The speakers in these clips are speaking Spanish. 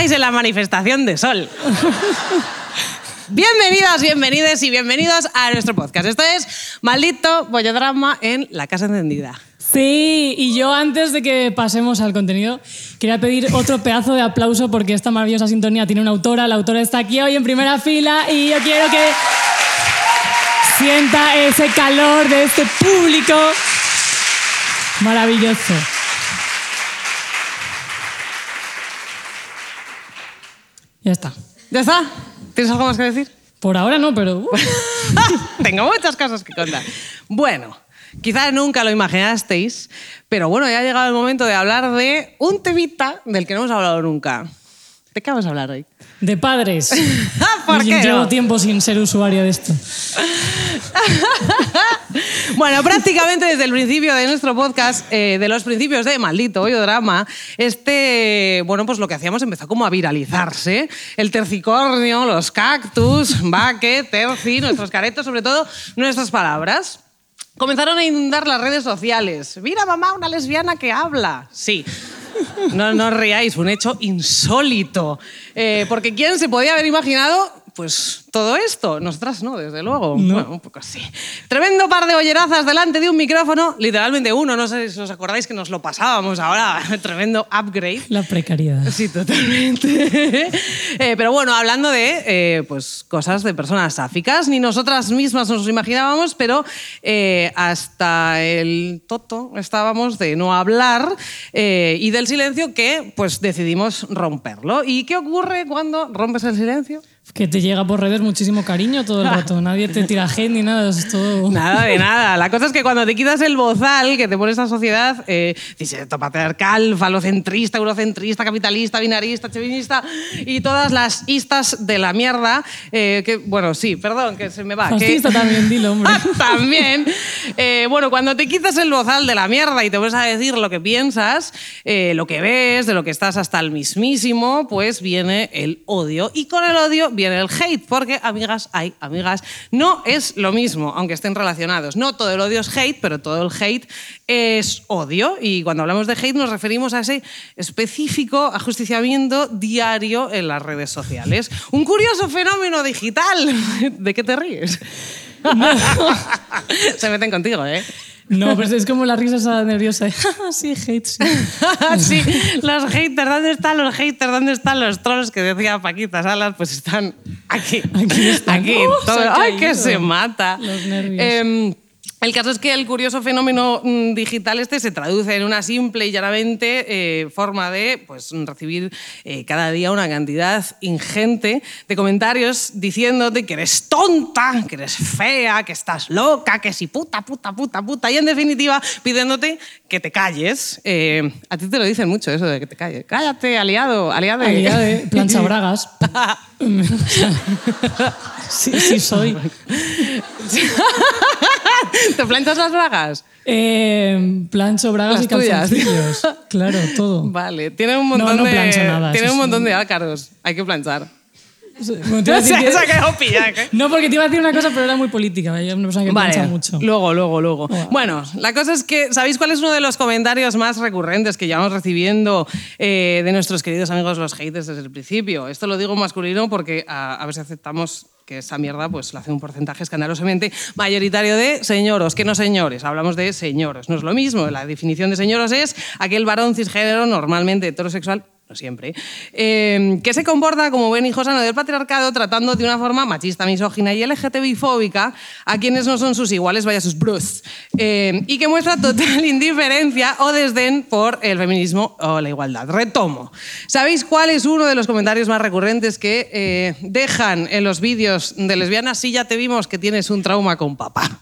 Estáis en la manifestación de sol. Bienvenidas, bienvenidos y bienvenidos a nuestro podcast. Esto es Maldito Bollodrama en La Casa Encendida. Sí, y yo antes de que pasemos al contenido, quería pedir otro pedazo de aplauso porque esta maravillosa sintonía tiene una autora. La autora está aquí hoy en primera fila y yo quiero que sienta ese calor de este público maravilloso. Ya está. ¿Ya está? ¿Tienes algo más que decir? Por ahora no, pero... uh, Tengo muchas cosas que contar. Bueno, quizás nunca lo imaginasteis, pero bueno, ya ha llegado el momento de hablar de un temita del que no hemos hablado nunca. ¿De qué vamos a hablar hoy? de padres. ¿Por qué Llevo no? tiempo sin ser usuaria de esto. Bueno, prácticamente desde el principio de nuestro podcast, eh, de los principios de Maldito Drama, este, bueno, pues lo que hacíamos empezó como a viralizarse. El tercicornio, los cactus, vaque, terci, nuestros caretos, sobre todo nuestras palabras. Comenzaron a inundar las redes sociales. Mira, mamá, una lesbiana que habla. Sí. No, no os un hecho insólito. Eh, porque ¿quién se podía haber imaginado pues todo esto? Nosotras no, desde luego. Bueno, un poco así. Tremendo par de ollerazas delante de un micrófono, literalmente uno, no sé si os acordáis que nos lo pasábamos ahora, tremendo upgrade. La precariedad. Sí, totalmente. Eh, pero bueno, hablando de eh, pues, cosas de personas sáficas, ni nosotras mismas nos lo imaginábamos, pero eh, hasta el toto estábamos de no hablar y del silencio que pues decidimos romperlo. ¿Y qué ocurre cuando rompes el silencio? Que te llega por redes muchísimo cariño todo el rato. Nadie te tira hate ni nada. Es todo... Nada de nada. La cosa es que cuando te quitas el bozal que te pone esta sociedad, eh, dice patriarcal, falocentrista, eurocentrista, capitalista, binarista, chevinista y todas las istas de la mierda, eh, que, bueno, sí, perdón, que se me va. que- Fascista también, dilo, hombre. También. Eh, bueno, cuando te quitas el bozal de la mierda y te vas a decir lo que piensas, eh, lo que ves, de lo que estás hasta el mismísimo, pues viene el odio. Y con el odio el hate, porque, amigas, hay amigas, no es lo mismo, aunque estén relacionados. No todo el odio es hate, pero todo el hate es odio. Y cuando hablamos de hate nos referimos a ese específico ajusticiamiento diario en las redes sociales. Un curioso fenómeno digital. ¿De qué te ríes? Se meten contigo, ¿eh? No, pues es como la risa esa nerviosa. sí, hate, sí. sí, los haters, ¿dónde están los haters? ¿Dónde están los trolls que decía Paquita Salas? Pues están aquí. Aquí están. Aquí, ¡Uh, todo- se ha ¡Ay, que se mata! Los nervios. Em, el caso es que el curioso fenómeno mm, digital este se traduce en una simple y llanamente eh, forma de pues, recibir eh, cada día una cantidad ingente de comentarios diciéndote que eres tonta, que eres fea, que estás loca, que si puta, puta, puta, puta. Y en definitiva pidiéndote que te calles. Eh, a ti te lo dicen mucho eso de que te calles. Cállate, aliado, aliado. Aliada de plancha bragas. sí, sí soy. ¿Te planchas las bragas? Eh, plancho bragas Las y calzoncillos. Claro, todo. Vale, tiene un montón no de plancho nada, tiene un sí. montón de ácaros. Hay que planchar. Bueno, te iba a decir que- Se ha quedado pillada, ¿eh? No, porque te iba a decir una cosa, pero era muy política. Yo una persona que Vale, mucho. luego, luego, luego. Wow. Bueno, la cosa es que, ¿sabéis cuál es uno de los comentarios más recurrentes que llevamos recibiendo eh, de nuestros queridos amigos los haters desde el principio? Esto lo digo masculino porque a, a ver si aceptamos que esa mierda pues la hace un porcentaje escandalosamente mayoritario de señoros, que no señores, hablamos de señoros, no es lo mismo, la definición de señoros es aquel varón cisgénero normalmente heterosexual no siempre, eh, que se comporta como buen hijo sano del patriarcado, tratando de una forma machista, misógina y LGTBI-fóbica a quienes no son sus iguales, vaya sus bros, eh, y que muestra total indiferencia o desdén por el feminismo o la igualdad. Retomo. ¿Sabéis cuál es uno de los comentarios más recurrentes que eh, dejan en los vídeos de lesbianas? Sí, ya te vimos que tienes un trauma con papá.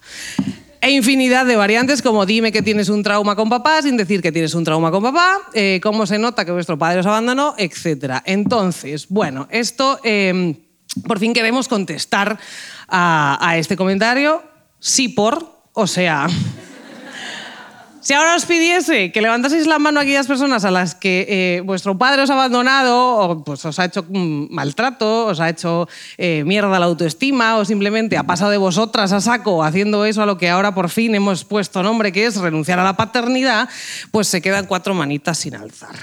E infinidad de variantes como dime que tienes un trauma con papá sin decir que tienes un trauma con papá, eh, cómo se nota que vuestro padre os abandonó, etc. Entonces, bueno, esto eh, por fin queremos contestar a, a este comentario, sí por, o sea... Si ahora os pidiese que levantaseis la mano a aquellas personas a las que eh, vuestro padre os ha abandonado, o pues os ha hecho maltrato, os ha hecho eh, mierda la autoestima, o simplemente ha pasado de vosotras a saco haciendo eso a lo que ahora por fin hemos puesto nombre, que es renunciar a la paternidad, pues se quedan cuatro manitas sin alzar.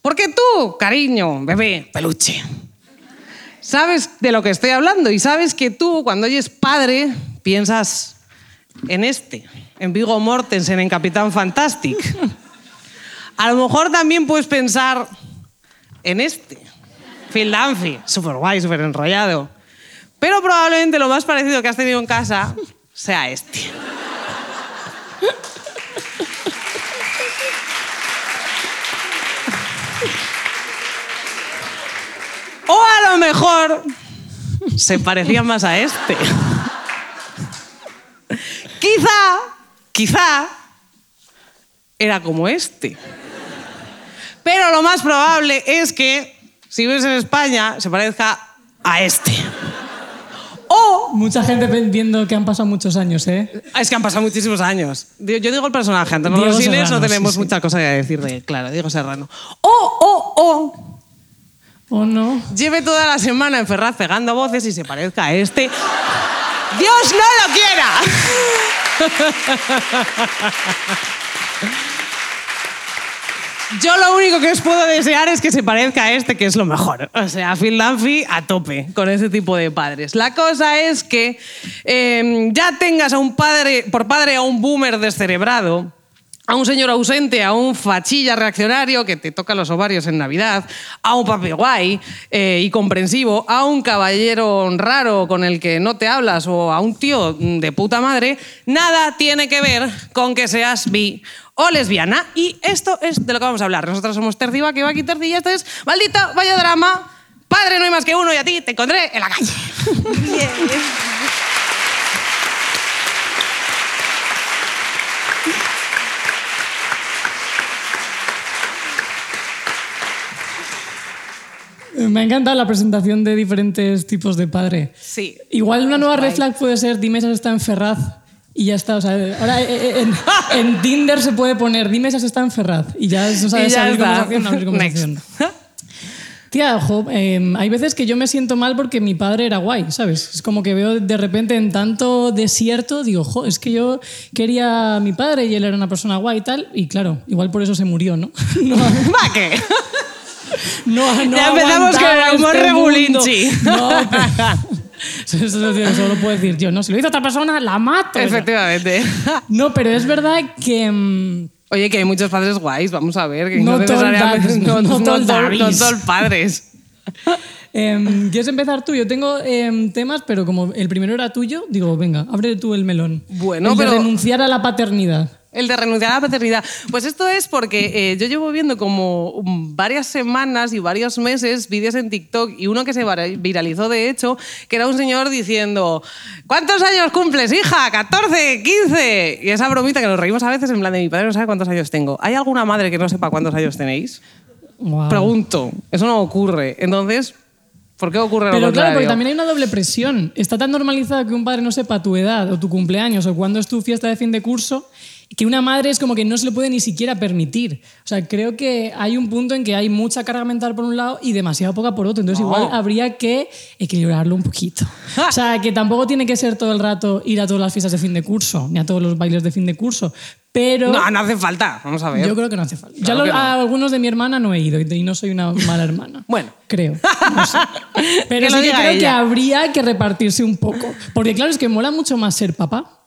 Porque tú, cariño, bebé, peluche, sabes de lo que estoy hablando y sabes que tú, cuando oyes padre, piensas en este, en Vigo Mortensen, en Capitán Fantastic. A lo mejor también puedes pensar en este, Phil Dunphy, súper guay, súper enrollado. Pero probablemente lo más parecido que has tenido en casa sea este. O a lo mejor se parecía más a este. Quizá, quizá, era como este. Pero lo más probable es que, si vives en España, se parezca a este. O, Mucha gente viendo que han pasado muchos años, ¿eh? es que han pasado muchísimos años. Yo digo el personaje, Diego Rosines, no tenemos sí, sí. mucha cosa que decir de él, claro, Diego Serrano. O, o, o, ¿O no? lleve toda la semana en Ferraz pegando voces y se parezca a este. ¡Dios no lo quiera! Yo lo único que os puedo desear es que se parezca a este, que es lo mejor. O sea, Phil Dunphy a tope con ese tipo de padres. La cosa es que eh, ya tengas a un padre, por padre a un boomer descerebrado, a un señor ausente, a un fachilla reaccionario que te toca los ovarios en Navidad, a un papi guay eh, y comprensivo, a un caballero raro con el que no te hablas o a un tío de puta madre, nada tiene que ver con que seas bi o lesbiana. Y esto es de lo que vamos a hablar. Nosotros somos Terci Baki, Baki Terci y esto es Maldito Vaya Drama. Padre, no hay más que uno y a ti te encontré en la calle. Me ha encantado la presentación de diferentes tipos de padre. Sí. Igual una nueva red flag puede ser dime si está en Ferraz y ya está. O sea, ahora eh, eh, en, en Tinder se puede poner dime si está en Ferraz y ya eso sabe Y ya está. conversación, abrir conversación. Tía, ojo, eh, hay veces que yo me siento mal porque mi padre era guay, ¿sabes? Es como que veo de repente en tanto desierto, digo, jo, es que yo quería a mi padre y él era una persona guay y tal, y claro, igual por eso se murió, ¿no? No, ¿Va qué? No, no Ya empezamos con el humor este regulinchi. No, pero- eso, eso- lo puedo decir yo, ¿no? Si lo hizo otra persona, la mato. Efectivamente. No, pero es verdad que... mm, Oye, que hay muchos padres guays, vamos a ver. Que no, No No, no padres. Em, ¿Quieres empezar tú? Yo tengo em, temas, pero como el primero era tuyo, digo, venga, abre tú el melón. Bueno, El de pero- renunciar a la paternidad. El de renunciar a la paternidad. Pues esto es porque eh, yo llevo viendo como varias semanas y varios meses vídeos en TikTok y uno que se viralizó de hecho, que era un señor diciendo, ¿cuántos años cumples, hija? ¿14? ¿15? Y esa bromita que nos reímos a veces en plan de mi padre no sabe cuántos años tengo. ¿Hay alguna madre que no sepa cuántos años tenéis? Pregunto. Eso no ocurre. Entonces, ¿por qué ocurre lo Pero claro, porque también hay una doble presión. Está tan normalizado que un padre no sepa tu edad o tu cumpleaños o cuándo es tu fiesta de fin de curso que una madre es como que no se lo puede ni siquiera permitir. O sea, creo que hay un punto en que hay mucha carga mental por un lado y demasiado poca por otro. Entonces No. igual habría que equilibrarlo un poquito. O sea, que tampoco tiene que ser todo el rato ir a todas las fiestas de fin de curso, ni a todos los bailes de fin de curso. Pero... No, no hace falta. Vamos a ver. Yo creo que no hace falta. Claro ya que no. a algunos de mi hermana no he ido y no soy una mala hermana. Bueno. Creo. No sé. Pero Que sí que creo que ella. habría que repartirse un poco. Porque claro, es que mola mucho más ser papá.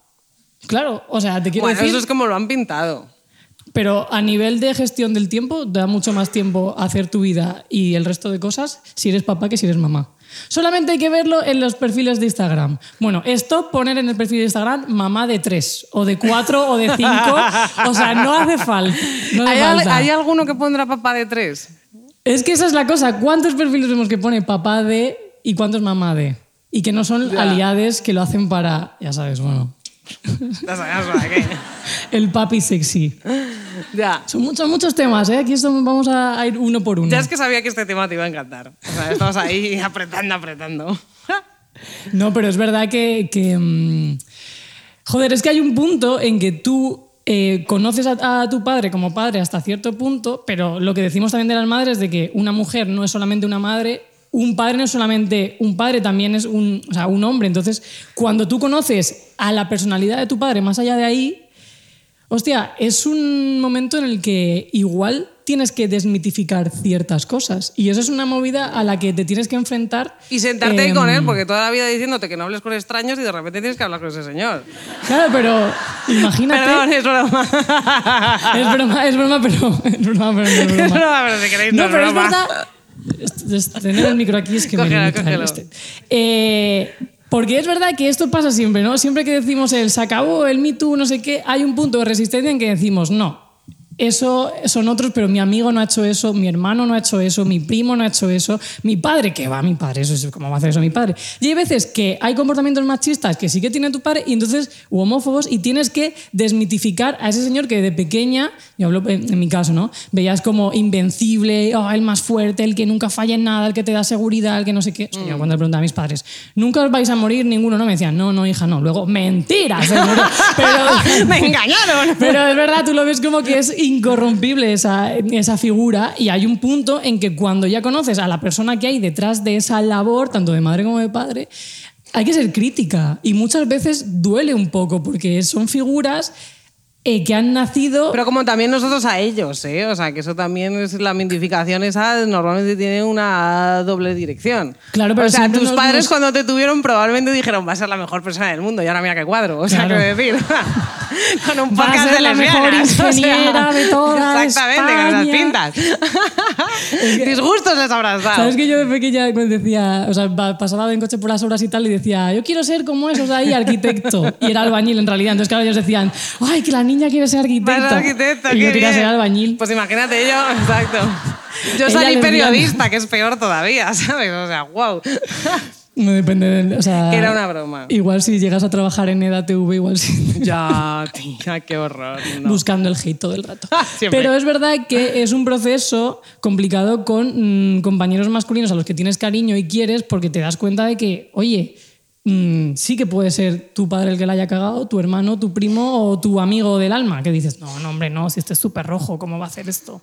Claro, o sea, te quiero Bueno, decir... eso es como lo han pintado. Pero a nivel de gestión del tiempo, da mucho más tiempo hacer tu vida y el resto de cosas si eres papá que si eres mamá. Solamente hay que verlo en los perfiles de Instagram. Bueno, esto poner en el perfil de Instagram mamá de tres, o de cuatro, o de cinco. O sea, no hace falta. no hace ¿Hay, al- falta. hay alguno que pondrá papá de tres? Es que esa es la cosa. ¿Cuántos perfiles vemos que pone papá de y cuántos mamá de? Y que no son Ya. aliades que lo hacen para, ya sabes, bueno, El papi sexy. Ya. Son muchos, muchos temas, ¿eh? Aquí esto vamos a ir uno por uno. Ya es que sabía que este tema te iba a encantar. O sea, estamos ahí apretando, apretando. No, pero es verdad que. que, mm, joder, es que hay un punto en que tú eh, conoces a, a tu padre como padre hasta cierto punto, pero lo que decimos también de las madres de que una mujer no es solamente una madre. Un padre no es solamente un padre, también es un, o sea, un hombre. Entonces, cuando tú conoces a la personalidad de tu padre más allá de ahí, hostia, es un momento en el que igual tienes que desmitificar ciertas cosas. Y eso es una movida a la que te tienes que enfrentar. Y sentarte ahí con él, em, porque toda la vida diciéndote que no hables con extraños y de repente tienes que hablar con ese señor. Claro, pero imagínate. Perdón, es broma. Es broma, es broma, pero es broma, pero no es Es broma. pero si queréis no, No, pero es broma. Es- Tener el micro aquí es que me Cógelo, cógelo. este. Eh, porque es verdad que esto pasa siempre, ¿no? Siempre que decimos el se acabó, el Me Too, no sé qué, hay un punto de resistencia en que decimos no. Eso son otros, pero mi amigo no ha hecho eso, mi hermano no ha hecho eso, mi primo no ha hecho eso, mi padre, que va, mi padre, eso es ¿cómo va a hacer eso mi padre? Y hay veces que hay comportamientos machistas que sí que tiene tu padre y entonces, u homófobos, y tienes que desmitificar a ese señor que de pequeña, yo hablo en, en mi caso, ¿no? Veías como invencible, oh, el más fuerte, el que nunca falla en nada, el que te da seguridad, el que no sé qué. O sea, yo cuando le preguntaba a mis padres, ¿nunca os vais a morir ninguno? No, me decían, no, no, hija, no. Luego, mentira, murió. Pero, Me engañaron. pero es verdad, tú lo ves como que es incorrompible esa, esa figura y hay un punto en que cuando ya conoces a la persona que hay detrás de esa labor, tanto de madre como de padre, hay que ser crítica y muchas veces duele un poco porque son figuras eh, que han nacido... Pero como también nosotros a ellos, ¿eh? O sea, que eso también es la mintificación esa, normalmente tiene una doble dirección. Claro, pero O sea, tus padres nos- cuando te tuvieron probablemente dijeron, va a ser la mejor persona del mundo y ahora mira qué cuadro. O sea, Claro. quiero decir, con un Va a podcast ser de la mejor lesbianas, o sea, ingeniera de toda Exactamente, con esas España. pintas. Disgustos les habrás dado. ¿Sabes que yo de pequeña decía, o sea, pa- pasaba en coche por las obras y tal y decía, yo quiero ser como esos ahí, arquitecto? Y era albañil en realidad. Entonces, claro, ellos decían, ay, que la niña quiere ser arquitecta. Vas y yo quería ser albañil. Pues imagínate yo, exacto. Yo Ella salí periodista, que es peor todavía, ¿sabes? O sea, wow. No depende del- o sea, Que era una broma. Igual si llegas a trabajar en EDATV, igual sí. Ya, tía, qué horror. no. buscando el hate todo el rato. Siempre. Pero es verdad que es un proceso complicado con mm, compañeros masculinos a los que tienes cariño y quieres porque te das cuenta de que, oye, sí que puede ser tu padre el que la haya cagado, tu hermano, tu primo o tu amigo del alma, que dices, no, no, hombre, no, si este es súper rojo, ¿cómo va a hacer esto?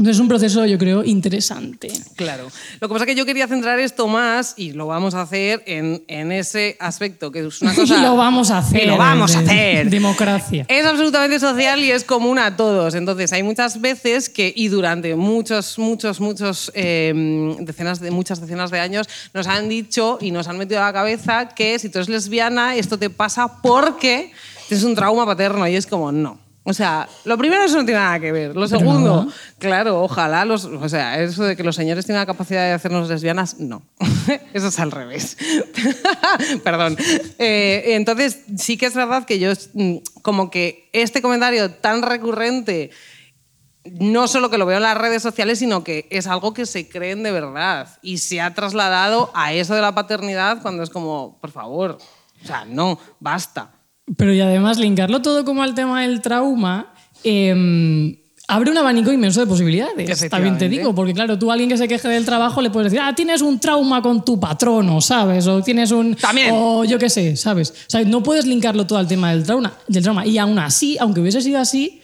Entonces es un proceso, yo creo, interesante. Claro. Lo que pasa es que yo quería centrar esto más, y lo vamos a hacer, en, en ese aspecto, que es una cosa... lo vamos a hacer. Lo vamos a hacer. Democracia. Es absolutamente social y es común a todos. Entonces, hay muchas veces que, y durante muchos, muchos, muchos, eh, decenas de, muchas decenas de años, nos han dicho y nos han metido a la cabeza que si tú eres lesbiana, esto te pasa porque tienes un trauma paterno. Y es como, no. O sea, lo primero eso no tiene nada que ver. Lo segundo, no. claro, ojalá los, o sea, eso de que los señores tienen la capacidad de hacernos lesbianas, no. eso es al revés. Perdón. Eh, entonces, sí que es verdad que yo, mm, como que este comentario tan recurrente, no solo que lo veo en las redes sociales, sino que es algo que se creen de verdad y se ha trasladado a eso de la paternidad cuando es como, por favor, o sea, no, basta. Pero y además linkarlo todo como al tema del trauma eh, abre un abanico inmenso de posibilidades. También te digo, porque claro, tú a alguien que se queje del trabajo le puedes decir, ah, tienes un trauma con tu patrono, ¿sabes? O tienes un... También. O yo qué sé, ¿sabes? O sea, no puedes linkarlo todo al tema del trauma. Del trauma. Y aún así, aunque hubiese sido así,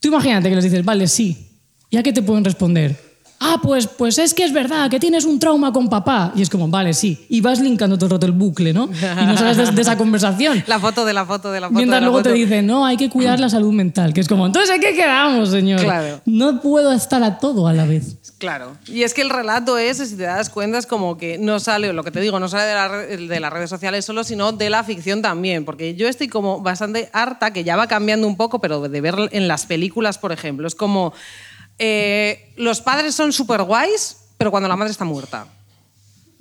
tú imagínate que les dices, vale, sí. ¿Ya qué te pueden responder? Ah, pues, pues es que es verdad, que tienes un trauma con papá. Y es como, vale, sí. Y vas linkando todo el rato el bucle, ¿no? Y no sabes de, de esa conversación. La foto de la foto de la foto. Mientras de la luego te dicen, no, hay que cuidar la salud mental. Que es como, entonces, ¿en qué quedamos, señor? Claro. No puedo estar a todo a la vez. Claro. Y es que el relato ese, si te das cuenta, es como que no sale, lo que te digo, no sale de, la de las redes sociales solo, sino de la ficción también. Porque yo estoy como bastante harta, que ya va cambiando un poco, pero de ver en las películas, por ejemplo. Es como, eh, los padres son súper guays, pero cuando la madre está muerta.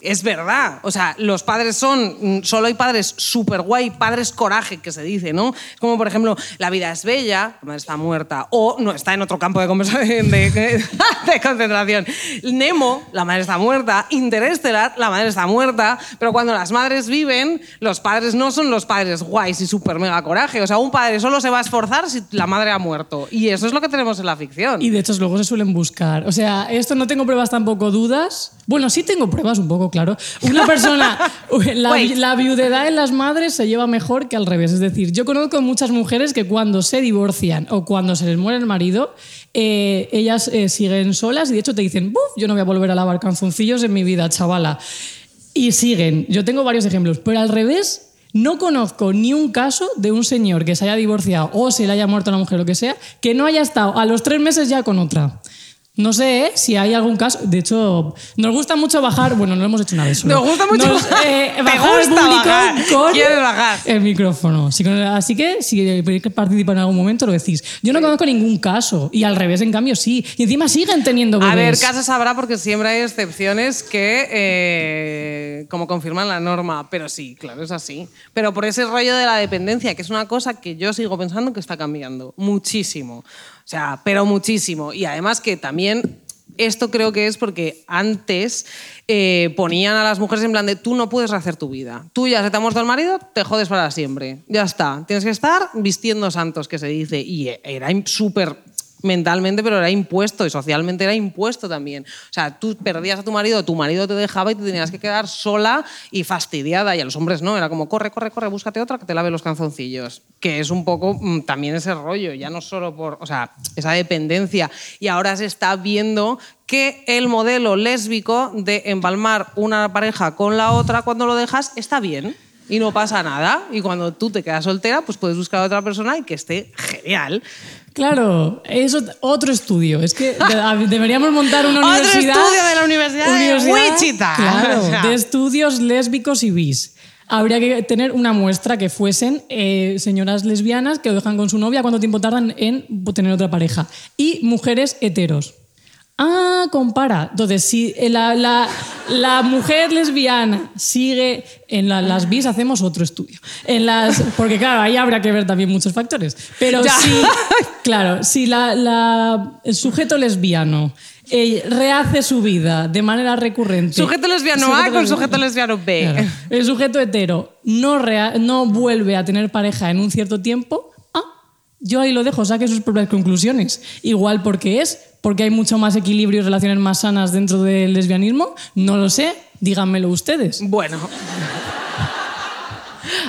Es verdad. O sea, los padres son. mm, Solo hay padres súper guay, padres coraje, que se dice, ¿no? Como por ejemplo, la vida es bella, la madre está muerta, o no está en otro campo de, conversación, de, concentración. Nemo, la madre está muerta. Interestelar, la madre está muerta. Pero cuando las madres viven, los padres no son los padres guays y súper mega coraje. O sea, un padre solo se va a esforzar si la madre ha muerto. Y eso es lo que tenemos en la ficción. Y de hecho luego se suelen buscar. O sea, esto no tengo pruebas tampoco dudas. Bueno, sí tengo pruebas un poco, claro. Una persona, la, la viudedad en las madres se lleva mejor que al revés. Es decir, yo conozco muchas mujeres que cuando se divorcian o cuando se les muere el marido, eh, ellas eh, siguen solas y de hecho te dicen, "Buf, yo no voy a volver a lavar calzoncillos en mi vida, chavala. Y siguen. Yo tengo varios ejemplos, pero al revés, no conozco ni un caso de un señor que se haya divorciado o se le haya muerto a la mujer, lo que sea, que no haya estado a los tres meses ya con otra. No sé ¿eh? si hay algún caso. De hecho, nos gusta mucho bajar. Bueno, no lo hemos hecho una vez. solo. Nos gusta mucho Nos, eh, bajar al gusta público bajar. con Quieres bajar. el micrófono. Así que, si queréis participar en algún momento, lo decís. Yo no conozco ningún caso. Y al revés, en cambio, sí. Y encima siguen teniendo bebés. A ver, casos habrá porque siempre hay excepciones que eh, como confirman la norma, pero sí, claro, es así. Pero por ese rollo de la dependencia, que es una cosa que yo sigo pensando que está cambiando muchísimo. O sea, pero muchísimo. Y además que también esto creo que es porque antes eh, ponían a las mujeres en plan de tú no puedes rehacer tu vida. Tú ya se te ha muerto el marido, te jodes para siempre. Ya está. Tienes que estar vistiendo santos, que se dice. Y era súper mentalmente, pero era impuesto y socialmente era impuesto también. O sea, tú perdías a tu marido, tu marido te dejaba y te tenías que quedar sola y fastidiada. Y a los hombres no, era como corre, corre, corre, búscate otra que te lave los calzoncillos. Que es un poco mm, también ese rollo, ya no solo por, o sea, esa dependencia. Y ahora se está viendo que el modelo lésbico de empalmar una pareja con la otra cuando lo dejas está bien. Y no pasa nada. Y cuando tú te quedas soltera, pues puedes buscar a otra persona y que esté genial. Claro, es ot- otro estudio. Es que de- deberíamos montar una Otro universidad. estudio de la Universidad de Wichita. Claro, O sea. de estudios lésbicos y bis. Habría que tener una muestra que fuesen eh, señoras lesbianas que lo dejan con su novia, cuánto tiempo tardan en tener otra pareja. Y mujeres heteros. Ah, compara. Entonces, si la, la- la mujer lesbiana sigue en la- las bis, hacemos otro estudio. En las, porque claro, ahí habrá que ver también muchos factores. Pero Ya. si, claro, si el sujeto lesbiano eh, rehace su vida de manera recurrente. Sujeto lesbiano A con sujeto lesbiano B. Claro. El sujeto hetero no, rea- no vuelve a tener pareja en un cierto tiempo. Ah, yo ahí lo dejo, saque sus propias conclusiones. Igual porque es, porque hay mucho más equilibrio y relaciones más sanas dentro del lesbianismo. No lo sé, díganmelo ustedes. Bueno.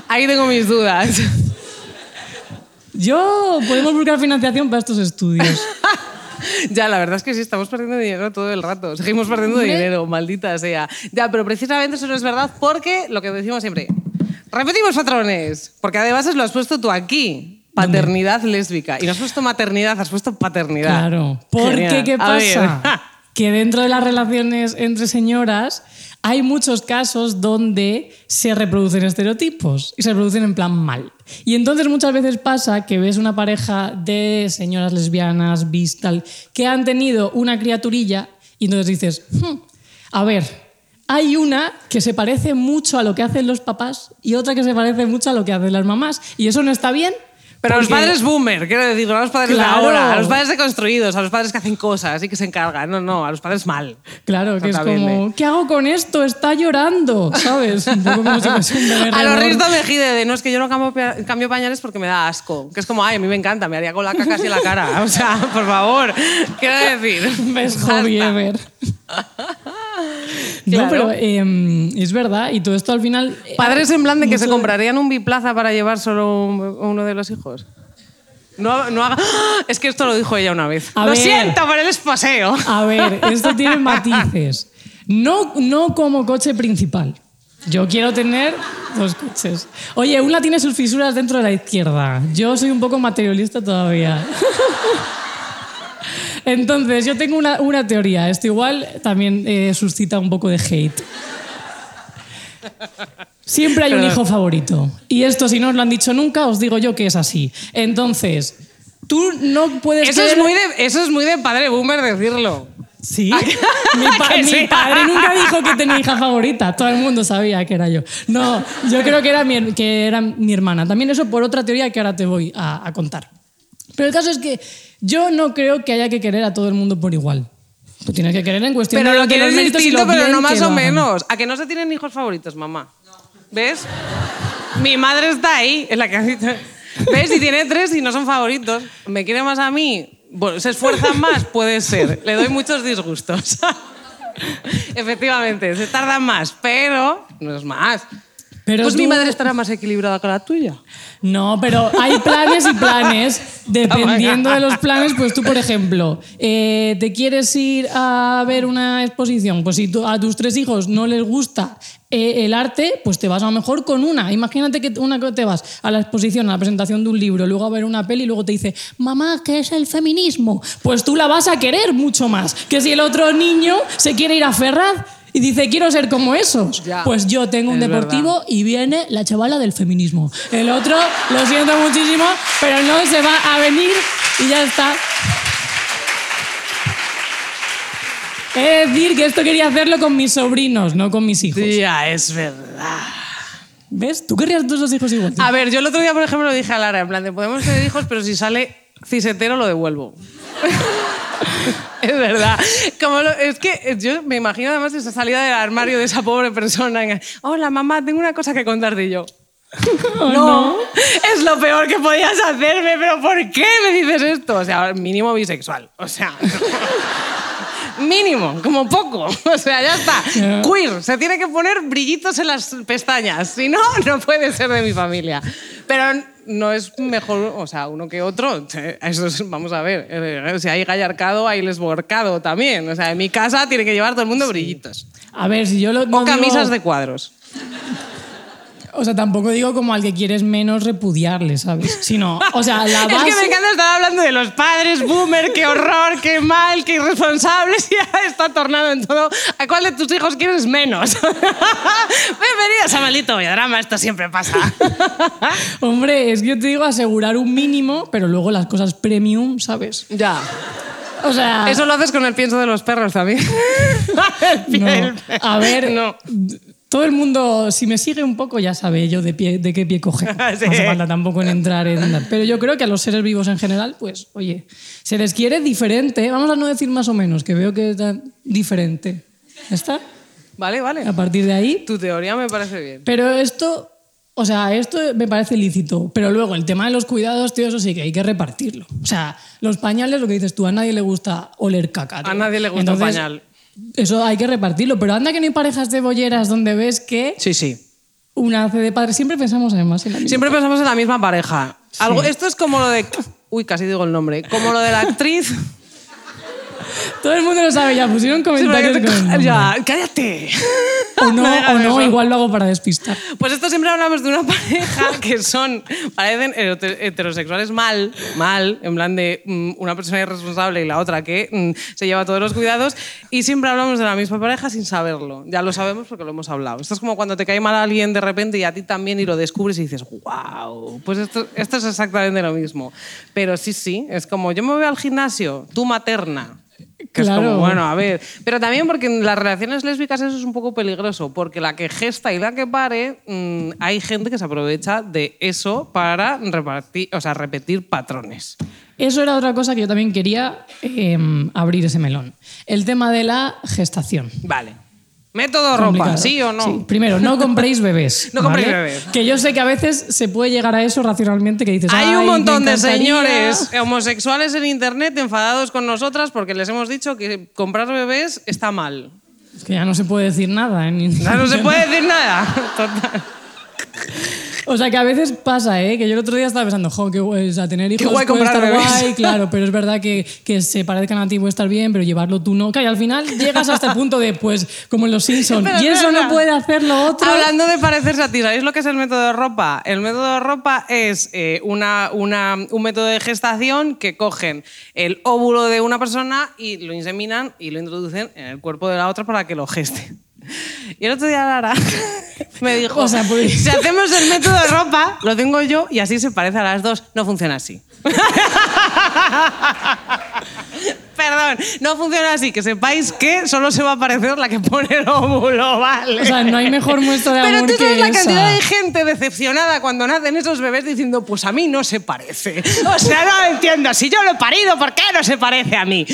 Ahí tengo mis dudas. Yo podemos buscar financiación para estos estudios. Ya, la verdad es que sí, estamos perdiendo dinero todo el rato. Seguimos perdiendo dinero, maldita sea. Ya, pero precisamente eso no es verdad porque lo que decimos siempre, repetimos patrones, porque además lo has puesto tú aquí. Paternidad lésbica. Y no has puesto maternidad, has puesto paternidad. Claro. Porque, Genial. ¿qué pasa? Que dentro de las relaciones entre señoras hay muchos casos donde se reproducen estereotipos y se reproducen en plan mal. Y entonces muchas veces pasa que ves una pareja de señoras lesbianas, bis, tal, que han tenido una criaturilla y entonces dices, "Hmm, a ver, hay una que se parece mucho a lo que hacen los papás y otra que se parece mucho a lo que hacen las mamás. Y eso no está bien. Pero a los porque- padres boomer, quiero decir, no a los padres Claro. de ahora, a los padres deconstruidos, a los padres que hacen cosas y que se encargan. No, no, a los padres mal. Claro, que es como, ¿qué hago con esto? Está llorando, ¿sabes? Un poco como si fuese un bebé A los reborn. Risto Mejide de no es que yo no cambio, pa- cambio pañales porque me da asco. Que es como, ay, a mí me encanta, me haría con la caca así en la cara. O sea, por favor, quiero decir. Basta. ever. Claro. No, pero eh, es verdad, y todo esto al final... eh, Padres en plan de que se comprarían un biplaza para llevar solo un- uno de los hijos. No, no haga... ¡Ah! Es que esto lo dijo ella una vez. A lo ver. siento por el esposeo. A ver, esto tiene matices. No, no como coche principal. Yo quiero tener dos coches. Oye, una tiene sus fisuras dentro de la izquierda. Yo soy un poco materialista todavía. Entonces, yo tengo una, una teoría. Esto igual también eh, suscita un poco de hate. Siempre hay un hijo favorito. Y esto, si no os lo han dicho nunca, os digo yo que es así. Entonces, tú no puedes... Eso es, muy de, eso es muy de padre boomer decirlo. Sí. Mi, pa- Que mi sí? padre nunca dijo que tenía hija favorita. Todo el mundo sabía que era yo. No, yo creo que era mi, her- que era mi hermana. También eso por otra teoría que ahora te voy a, a contar. Pero el caso es que yo no creo que haya que querer a todo el mundo por igual. Tú tienes que querer en cuestión Pero de, lo quieres los méritos y distinto, lo pero no más que o menos. ¿A que no se tienen hijos favoritos, mamá? ¿Ves? Mi madre está ahí, en la casita. ¿Ves? Y tiene tres y no son favoritos. ¿Me quiere más a mí? Bueno, ¿Se esfuerzan más? Puede ser. Le doy muchos disgustos. Efectivamente, se tardan más, pero no es más. Pero pues mi madre estará más equilibrada que la tuya. No, pero hay planes y planes. Dependiendo de los planes, pues tú, por ejemplo, eh, te quieres ir a ver una exposición. Pues si a tus tres hijos no les gusta eh, el arte, pues te vas a lo mejor con una. Imagínate que una que te vas a la exposición, a la presentación de un libro, luego a ver una peli y luego te dice, mamá, ¿qué es el feminismo? Pues tú la vas a querer mucho más que si el otro niño se quiere ir a Ferraz. Y dice, quiero ser como esos. Ya. Pues yo tengo un Es verdad. deportivo y viene la chavala del feminismo. El otro, lo siento muchísimo, pero no se va a venir y ya está. He de decir que esto quería hacerlo con mis sobrinos, no con mis hijos. Ya, es verdad. ¿Ves? Tú querrías todos los hijos igual. A ver, yo el otro día, por ejemplo, dije a Lara, en plan, de podemos tener hijos, pero si sale cisetero lo devuelvo. es verdad. Como lo- es que yo me imagino además esa salida del armario de esa pobre persona. en- Hola, mamá, tengo una cosa que contarte y yo. no, es lo peor que podías hacerme, pero ¿por qué me dices esto? O sea, mínimo bisexual. O sea, mínimo, como poco. O sea, ya está. Queer, se tiene que poner brillitos en las pestañas. Si no, no puede ser de mi familia. Pero no es mejor, o sea, uno que otro. Eso es- vamos a ver. eh, Si hay gallarcado, hay lesborcado también. O sea, en mi casa tiene que llevar todo el mundo brillitos. A ver, si yo lo. no O camisas digo- de cuadros. O sea, tampoco digo como al que quieres menos repudiarle, ¿sabes? Sino, o sea, la Es base. que me encanta estar hablando de los padres, boomer, qué horror, qué mal, qué irresponsables, y ya está tornado en todo. ¿A cuál de tus hijos quieres menos? Bienvenidos a Maldito Drama, esto siempre pasa. Hombre, es que yo te digo asegurar un mínimo, pero luego las cosas premium, ¿sabes? ya. O sea. Eso lo haces con el pienso de los perros también. El pie- No. el- A ver, No. Todo el mundo, si me sigue un poco, ya sabe yo de, pie, de qué pie coge. Sí. No hace falta tampoco en entrar en... Pero yo creo que a los seres vivos en general, pues, oye, se les quiere diferente. Vamos a no decir más o menos, que veo que es diferente. ¿Ya está? Vale, vale. A partir de ahí... Tu teoría me parece bien. Pero esto... O sea, esto me parece lícito, pero luego el tema de los cuidados, tío, eso sí que hay que repartirlo. O sea, los pañales, lo que dices tú, a nadie le gusta oler caca. tío. A nadie le gusta Entonces, pañal. Eso hay que repartirlo, pero anda que no hay parejas de bolleras donde ves que Sí, sí. una hace de padre. Siempre pensamos además en la misma. Siempre pensamos en la misma pareja. Algo, esto es como lo de... Uy, casi digo el nombre. Como lo de la actriz... Todo el mundo lo sabe ya, pusieron comentarios con. Ya, cállate. O no, Me digas o no eso. igual lo hago para despistar. Pues esto siempre hablamos de una pareja que son, parecen heter- heterosexuales mal, mal, en plan de mm, una persona irresponsable y la otra que mm, se lleva todos los cuidados, y siempre hablamos de la misma pareja sin saberlo. Ya lo sabemos porque lo hemos hablado. Esto es como cuando te cae mal a alguien de repente y a ti también y lo descubres y dices, wow, pues esto, esto es exactamente lo mismo. Pero sí, sí, es como yo me voy al gimnasio, tú materna. Que es como, bueno, a ver. Pero también porque en las relaciones lésbicas eso es un poco peligroso, porque la que gesta y la que pare, mm, hay gente que se aprovecha de eso para repartir, o sea, repetir patrones. Eso era otra cosa que yo también quería eh, abrir ese melón. El tema de la gestación. Vale. Método ropa, Complicado. ¿sí o no? Primero, no compréis bebés. No compréis ¿vale? bebés. Que yo sé que a veces se puede llegar a eso racionalmente, que dices. Hay "Ay, un montón de encantaría". señores homosexuales en internet enfadados con nosotras porque les hemos dicho que comprar bebés está mal. Es que ya no se puede decir nada. ¿eh? Ya no se puede decir nada. Total. O sea, que a veces pasa, ¿eh? Que yo el otro día estaba pensando, jo, qué guay, o sea, tener hijos guay puede comprar estar bebés. guay, claro, pero es verdad que, que se parezcan a ti puede estar bien, pero llevarlo tú no. Claro, y al final llegas hasta el punto de, pues, como en los Simpsons, y eso espera. no puede hacer lo otro. Hablando de parecerse a ti, ¿sabéis lo que es el método de ropa? El método de ropa es eh, una, una- un método de gestación que cogen el óvulo de una persona y lo inseminan y lo introducen en el cuerpo de la otra para que lo geste. Y el otro día Lara me dijo, O sea, pues- si hacemos el método de ropa, lo tengo yo y así se parece a las dos. No funciona así. Perdón, no funciona así. Que sepáis que solo se va a parecer la que pone el óvulo, ¿vale? O sea, no hay mejor muestra de Pero amor tú sabes que la esa. cantidad de gente decepcionada cuando nacen esos bebés diciendo, pues a mí no se parece. O sea, no entiendo, si yo lo he parido, ¿por qué no se parece a mí?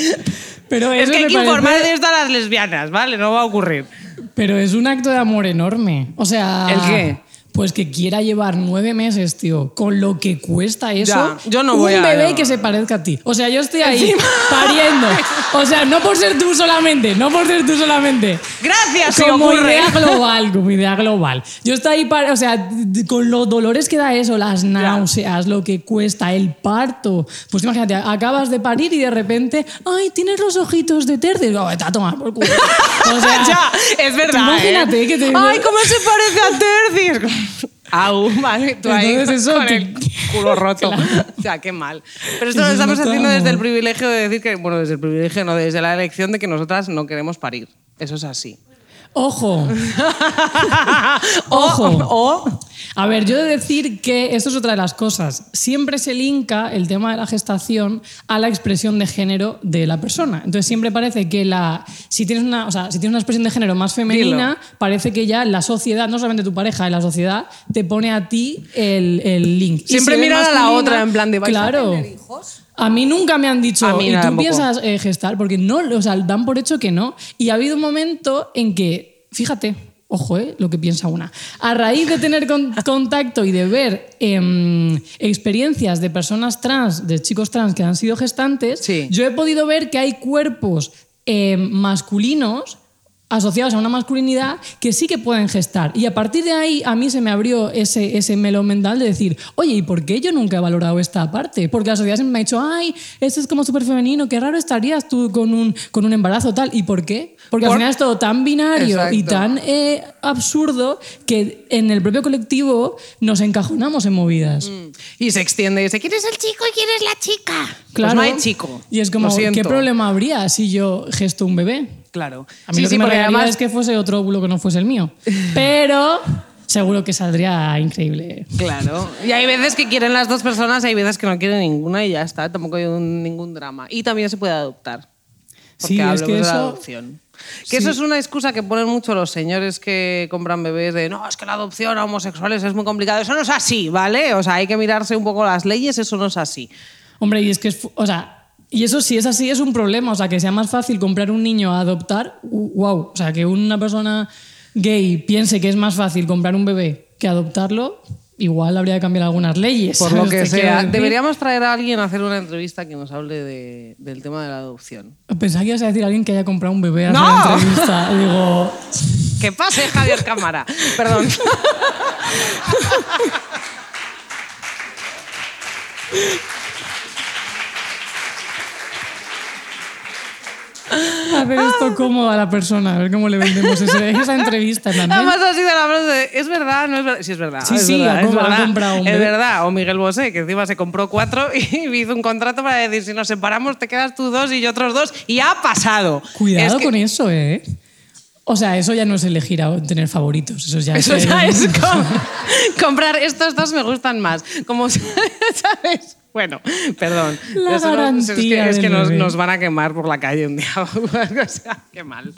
Pero Es que hay que parece- informar de esto a las lesbianas, ¿vale? No va a ocurrir. Pero es un acto de amor enorme. O sea. ¿El qué? Pues que quiera llevar nueve meses, tío, con lo que cuesta eso. Ya, yo no un voy a- bebé no. que se parezca a ti. O sea, yo estoy ahí Encima. pariendo. O sea, no por ser tú solamente, no por ser tú solamente. Gracias, si como ocurre. idea global, como idea global. Yo estoy ahí, para, o sea, con los dolores que da eso, las náuseas, lo que cuesta, el parto. Pues imagínate, acabas de parir y de repente, ay, tienes los ojitos de tercio. Digo, vete a tomar por culo. O sea, ya, es verdad. imagínate ¿eh? que te- Ay, ¿cómo se parece a Terzi? Au, vale, tú ahí Entonces eso con el culo roto. O sea, qué mal. Pero esto lo estamos haciendo desde el privilegio de decir que, bueno, desde el privilegio, no, desde la elección de que nosotras no queremos parir. Eso es así. ojo. o, Ojo. o A ver, yo he de decir que esto es otra de las cosas. Siempre se linka el tema de la gestación a la expresión de género de la persona. Entonces siempre parece que la, si, tienes una, o sea, si tienes una expresión de género más femenina, parece que ya la sociedad, no solamente tu pareja, la sociedad te pone a ti el, el link. Siempre si eres miran a la otra en plan de, ¿vais a claro. tener hijos? A mí nunca me han dicho, A ¿y tú tampoco. piensas eh, gestar? Porque no, o sea, dan por hecho que no. Y ha habido un momento en que, fíjate, ojo, eh, lo que piensa una. A raíz de tener con- contacto y de ver em, experiencias de personas trans, de chicos trans que han sido gestantes, Sí. yo he podido ver que hay cuerpos em, masculinos asociados a una masculinidad que sí que pueden gestar. Y a partir de ahí a mí se me abrió ese, ese melón mental de decir, oye, ¿y por qué yo nunca he valorado esta parte? Porque la sociedad siempre me ha dicho, ay, esto es como súper femenino, qué raro estarías tú con un, con un embarazo tal. ¿Y por qué? Porque Por- al final es todo tan binario y tan eh, absurdo que en el propio colectivo nos encajonamos en movidas. Y se extiende y dice, ¿quién es el chico y quién es la chica? Claro. Pues no hay chico. Y es como. ¿qué problema habría si yo gesto un bebé? Claro. A mí lo que me porque regaría es que fuese otro óvulo que no fuese el mío. Pero seguro que saldría increíble. Claro. Y hay veces que quieren las dos personas y hay veces que no quieren ninguna y ya está. Tampoco hay un- ningún drama. Y también se puede adoptar. Porque Sí, es que de la eso- adopción. Que eso es una excusa que ponen mucho los señores que compran bebés de no, es que la adopción a homosexuales es muy complicado. Eso no es así, ¿vale? O sea, hay que mirarse un poco las leyes, eso no es así. Hombre, y es que es, o sea, y eso si es así es un problema, o sea, que sea más fácil comprar un niño a adoptar, wow, o sea, que una persona gay piense que es más fácil comprar un bebé que adoptarlo, igual habría que cambiar algunas leyes. Por lo que sea. Deberíamos traer a alguien a hacer una entrevista que nos hable de- del tema de la adopción. Pensaba que ibas a decir a alguien que haya comprado un bebé a hacer ¡No! la entrevista. Digo, Que pase Javier Cámara. Perdón. hacer esto cómodo a la persona, a ver cómo le vendemos ese- esa entrevista también. Además ha sido la frase de, es verdad, no es verdad. Sí, es verdad. Sí, es sí, verdad, ha es, com- ha verdad. comprado un es verdad. O Miguel Bosé, que encima se compró cuatro y hizo un contrato para decir, si nos separamos te quedas tú dos y yo otros dos. Y ha pasado. Cuidado Es que- con eso, ¿eh? O sea, eso ya no es elegir a tener favoritos, eso ya Eso es... ya es com- comprar estos dos me gustan más. Como, ¿sabes? Bueno, perdón. La Eso no- es que, es que nos, van a quemar por la calle un día. o sea, qué mal.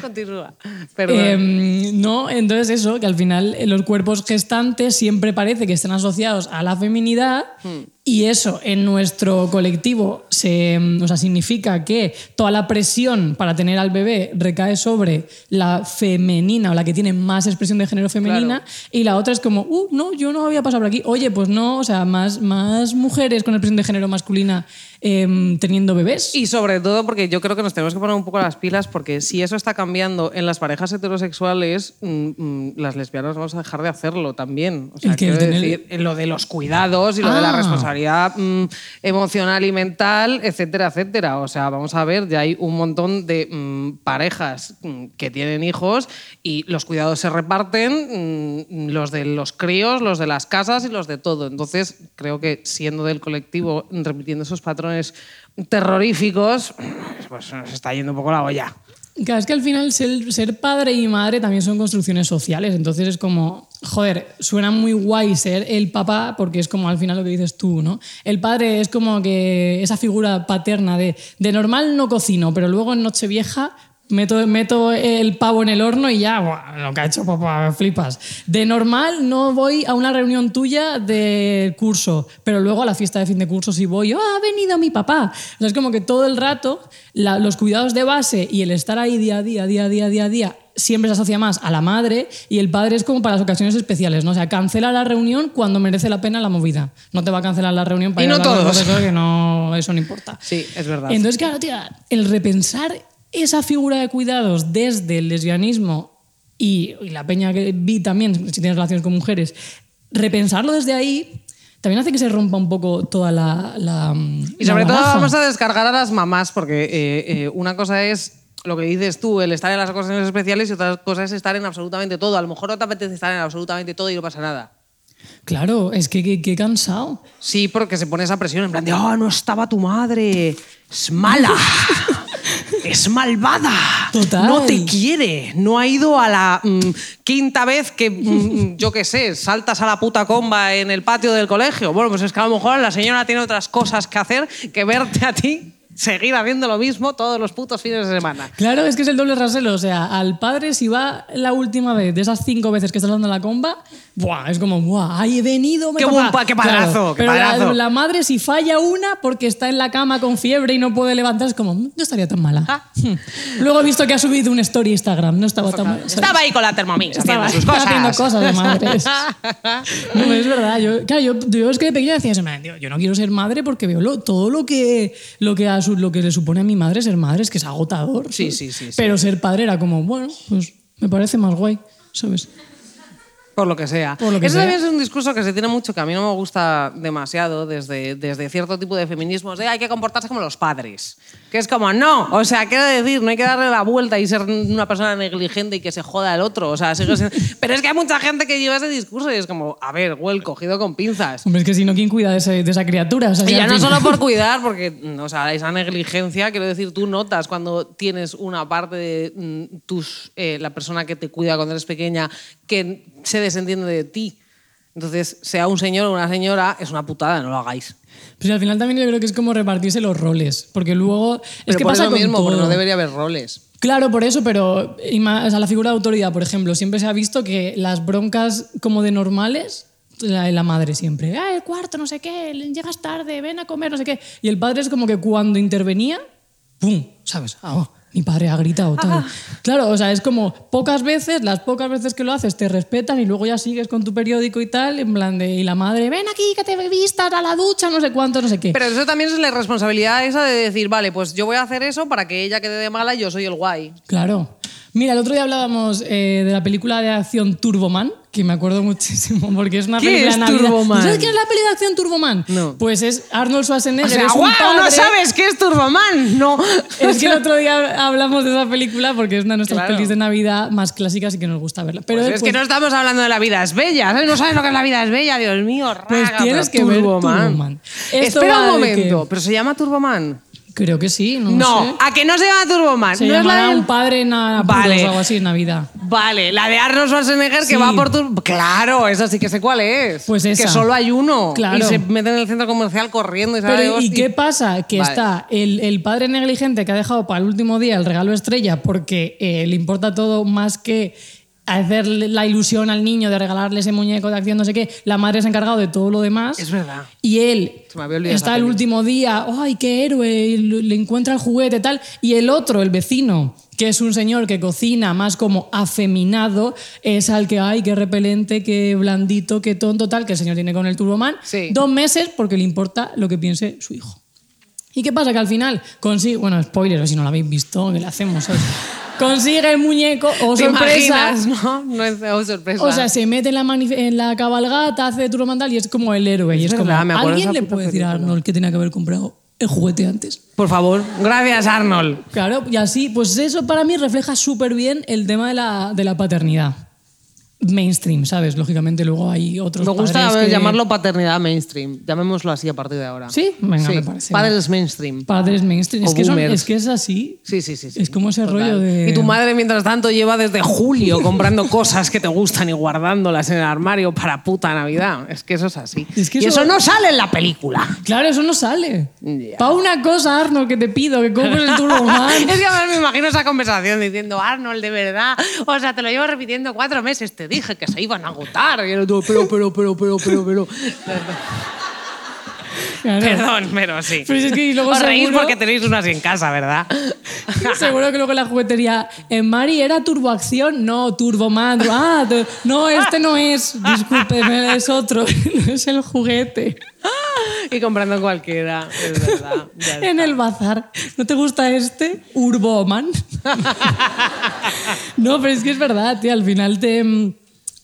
Continúa. Perdón. Em, no, entonces eso, que al final eh, los cuerpos gestantes siempre parece que están asociados a la feminidad Hmm. Y eso en nuestro colectivo se, em, o sea, significa que toda la presión para tener al bebé recae sobre la femenina o la que tiene más expresión de género femenina y la otra es como, uh, no, yo no había pasado por aquí. Oye, pues no, o sea, más, más mujeres con expresión de género masculina em, teniendo bebés. Y sobre todo porque yo creo que nos tenemos que poner un poco las pilas porque si eso está cambiando en las parejas heterosexuales, mm, mm, las lesbianas vamos a dejar de hacerlo también. O sea, ¿El quiero ¿El tener- decir, lo de los cuidados y lo de la Ah. responsabilidad mm, emocional y mental, etcétera, etcétera. O sea, vamos a ver, ya hay un montón de mm, parejas que tienen hijos y los cuidados se reparten, los de los críos, los de las casas y los de todo. Entonces, creo que siendo del colectivo, repitiendo esos patrones terroríficos, pues nos está yendo un poco la olla. Claro, es que al final ser, ser padre y madre también son construcciones sociales, entonces es como, joder, suena muy guay ser el papá porque es como al final lo que dices tú, ¿no? El padre es como que esa figura paterna de, de normal no cocino, pero luego en Nochevieja meto, meto el pavo en el horno y ya, buah, lo que ha hecho papá, flipas. De normal no voy a una reunión tuya de curso, pero luego a la fiesta de fin de curso sí voy, oh, ha venido mi papá. O sea, es como que todo el rato la- los cuidados de base y el estar ahí día a día, día a día, día a día, siempre se asocia más a la madre y el padre es como para las ocasiones especiales, ¿no? O sea, cancela la reunión cuando merece la pena la movida. No te va a cancelar la reunión para Y ir no a todos. profesor, que no, eso no importa. Sí, es verdad. Entonces, claro, tía, el repensar esa figura de cuidados desde el lesbianismo y, y la peña que vi también, si tienes relaciones con mujeres, repensarlo desde ahí también hace que se rompa un poco toda la. la Y sobre todo vamos a descargar a las mamás, porque eh, eh, una cosa es lo que dices tú, el estar en las ocasiones especiales y otra cosa es estar en absolutamente todo. A lo mejor no te apetece estar en absolutamente todo y no pasa nada. Claro, es que que cansado. Sí, porque se pone esa presión en plan de, oh, no estaba tu madre, es mala, es malvada, Total. no te quiere, no ha ido a la mm, quinta vez que, mm, yo qué sé, saltas a la puta comba en el patio del colegio. Bueno, pues es que a lo mejor la señora tiene otras cosas que hacer que verte a ti seguir haciendo lo mismo todos los putos fines de semana. Claro, es que es el doble rasero. O sea, al padre, si va la última vez de esas cinco veces que estás dando la comba, ¡buah! es como, ¡buah! ¡Ay, he venido! mi Qué papá". buen pa- qué padrazo, qué pero la- padrazo. La, madre, si falla una porque está en la cama con fiebre y no puede levantarse, es como, "Mm, no estaría tan mala. Ah. Luego he visto que ha subido un story Instagram, no estaba tan mal. Estaba ahí con la Thermomix haciendo Estaba sus cosas. haciendo cosas de madres. No, es verdad. Yo, claro, yo, yo es que de pequeña decía, "Se me- yo no quiero ser madre porque veo lo- todo lo que, lo, que a su- lo que le supone a mi madre ser madre, es que es agotador. Sí, sí, sí, sí. Pero ser padre era como, bueno, pues me parece más guay, ¿sabes? Por lo que sea. Por lo que Eso sea. también es un discurso que se tiene mucho, que a mí no me gusta demasiado desde, desde cierto tipo de feminismos, de hay que comportarse como los padres. Que es como, no, o sea, quiero decir, no hay que darle la vuelta y ser una persona negligente y que se joda el otro. O sea, sigue siendo- Pero es que hay mucha gente que lleva ese discurso y es como, a ver, Well, cogido con pinzas. Hombre, es que si no, ¿quién cuida de, ese- de esa criatura? O sea, Y ya al no fin- solo por cuidar, porque, o sea, esa negligencia, quiero decir, tú notas cuando tienes una parte de mm, tus, eh, la persona que te cuida cuando eres pequeña que se desentiende de ti. Entonces, sea un señor o una señora, es una putada, no lo hagáis. Pues al final también yo creo que es como repartirse los roles. Porque luego. es Pero que por pasa eso con mismo, porque no debería haber roles. Claro, por eso, pero más, o sea, la figura de autoridad, por ejemplo, siempre se ha visto que las broncas como de normales, la, la madre siempre, ah, el cuarto, no sé qué, llegas tarde, ven a comer, no sé qué. Y el padre es como que cuando intervenía, ¡pum! ¿Sabes? Ah, oh, mi padre ha gritado tal. Claro, o sea, es como pocas veces, las pocas veces que lo haces te respetan y luego ya sigues con tu periódico y tal, en plan de, y la madre, ven aquí, que te vistas a la ducha, no sé cuánto, no sé qué. Pero eso también es la responsabilidad esa de decir, vale, pues yo voy a hacer eso para que ella quede de mala y yo soy el guay. Claro. Mira, el otro día hablábamos eh, de la película de acción Turboman, que me acuerdo muchísimo porque es una ¿Qué película es de Navidad. Turboman? ¿Tú ¿Sabes quién es la peli de acción Turboman? No. Pues es Arnold Schwarzenegger. O sea, es un ¡guau! ¿No sabes qué es Turboman? No. Es que el otro día hablamos de esa película porque es una de nuestras Claro. pelis de Navidad más clásicas y que nos gusta verla. Pero Pues es que pues, no estamos hablando de la vida es bella, ¿sabes? No sabes lo que es la vida es bella, Dios mío. Pues raga, tienes pero que ver Turboman. Esto Espera un momento, que- ¿pero se llama Turboman? Creo que sí, no, No, sé. ¿a que no se llama Turboman? Se no es la llamará del- un padre en apuros Vale. o algo así en Navidad. Vale, la de Arnold Schwarzenegger Sí. que va por Turbo... Claro, esa sí que sé cuál es. Pues esa. Que solo hay uno. Claro. Y se mete en el centro comercial corriendo y sabe Pero, ¿y qué pasa? Que Vale. está el, el padre negligente que ha dejado para el último día el regalo estrella porque eh, le importa todo más que hacerle la ilusión al niño de regalarle ese muñeco de acción, no sé qué. La madre se ha encargado de todo lo demás. Es verdad. Y él está el último día, ¡ay, qué héroe! Le encuentra el juguete tal. Y el otro, el vecino, que es un señor que cocina más como afeminado, es al que, ¡ay, qué repelente, qué blandito, qué tonto tal! Que el señor tiene con el Turboman. Sí. Dos meses porque le importa lo que piense su hijo. ¿Y qué pasa? Que al final consigue, bueno, spoiler, si no lo habéis visto, ¿qué le hacemos? Consigue el muñeco, o ¿Te sorpresa. imaginas, no? No es oh, sorpresa. O sea, se mete en la, en la cabalgata, hace turo mandal y es como el héroe. Y es, Es como, verdad, me ¿alguien le puede decir a. Arnold que tenía que haber comprado el juguete antes? Por favor, gracias Arnold. Claro, y así, pues eso para mí refleja súper bien el tema de la, de la paternidad. Mainstream, ¿sabes? Lógicamente luego hay otros Me gusta padres que- llamarlo paternidad mainstream. Llamémoslo así a partir de ahora. ¿Sí? Venga, me parece. Padres mainstream. Padres mainstream. O Es que, son- es que es así. Sí, sí, sí. sí. Es como ese Total. rollo de... Y tu madre, mientras tanto, lleva desde julio comprando cosas que te gustan y guardándolas en el armario para puta Navidad. Es que eso es así. Es que y eso- eso no sale en la película. Claro, eso no sale. Ya. Pa' una cosa, Arno, que te pido, que compres el Turbo. Es que además me imagino esa conversación diciendo, Arnold, de verdad, o sea, te lo llevo repitiendo cuatro meses, te dije que se iban a agotar. Y el otro, pero, pero, pero, pero, pero, pero. Claro. Perdón, pero sí. Pero es que y luego Os reís seguro- porque tenéis unas en casa, ¿verdad? Seguro que luego en la juguetería, en Mari era turboacción, no, turboman. Ah, tu- no, este no es. Discúlpeme, es otro. No es el juguete. y comprando cualquiera, es verdad. En el bazar. ¿No te gusta este? Urboman. no, pero es que es verdad, tío. Al final te.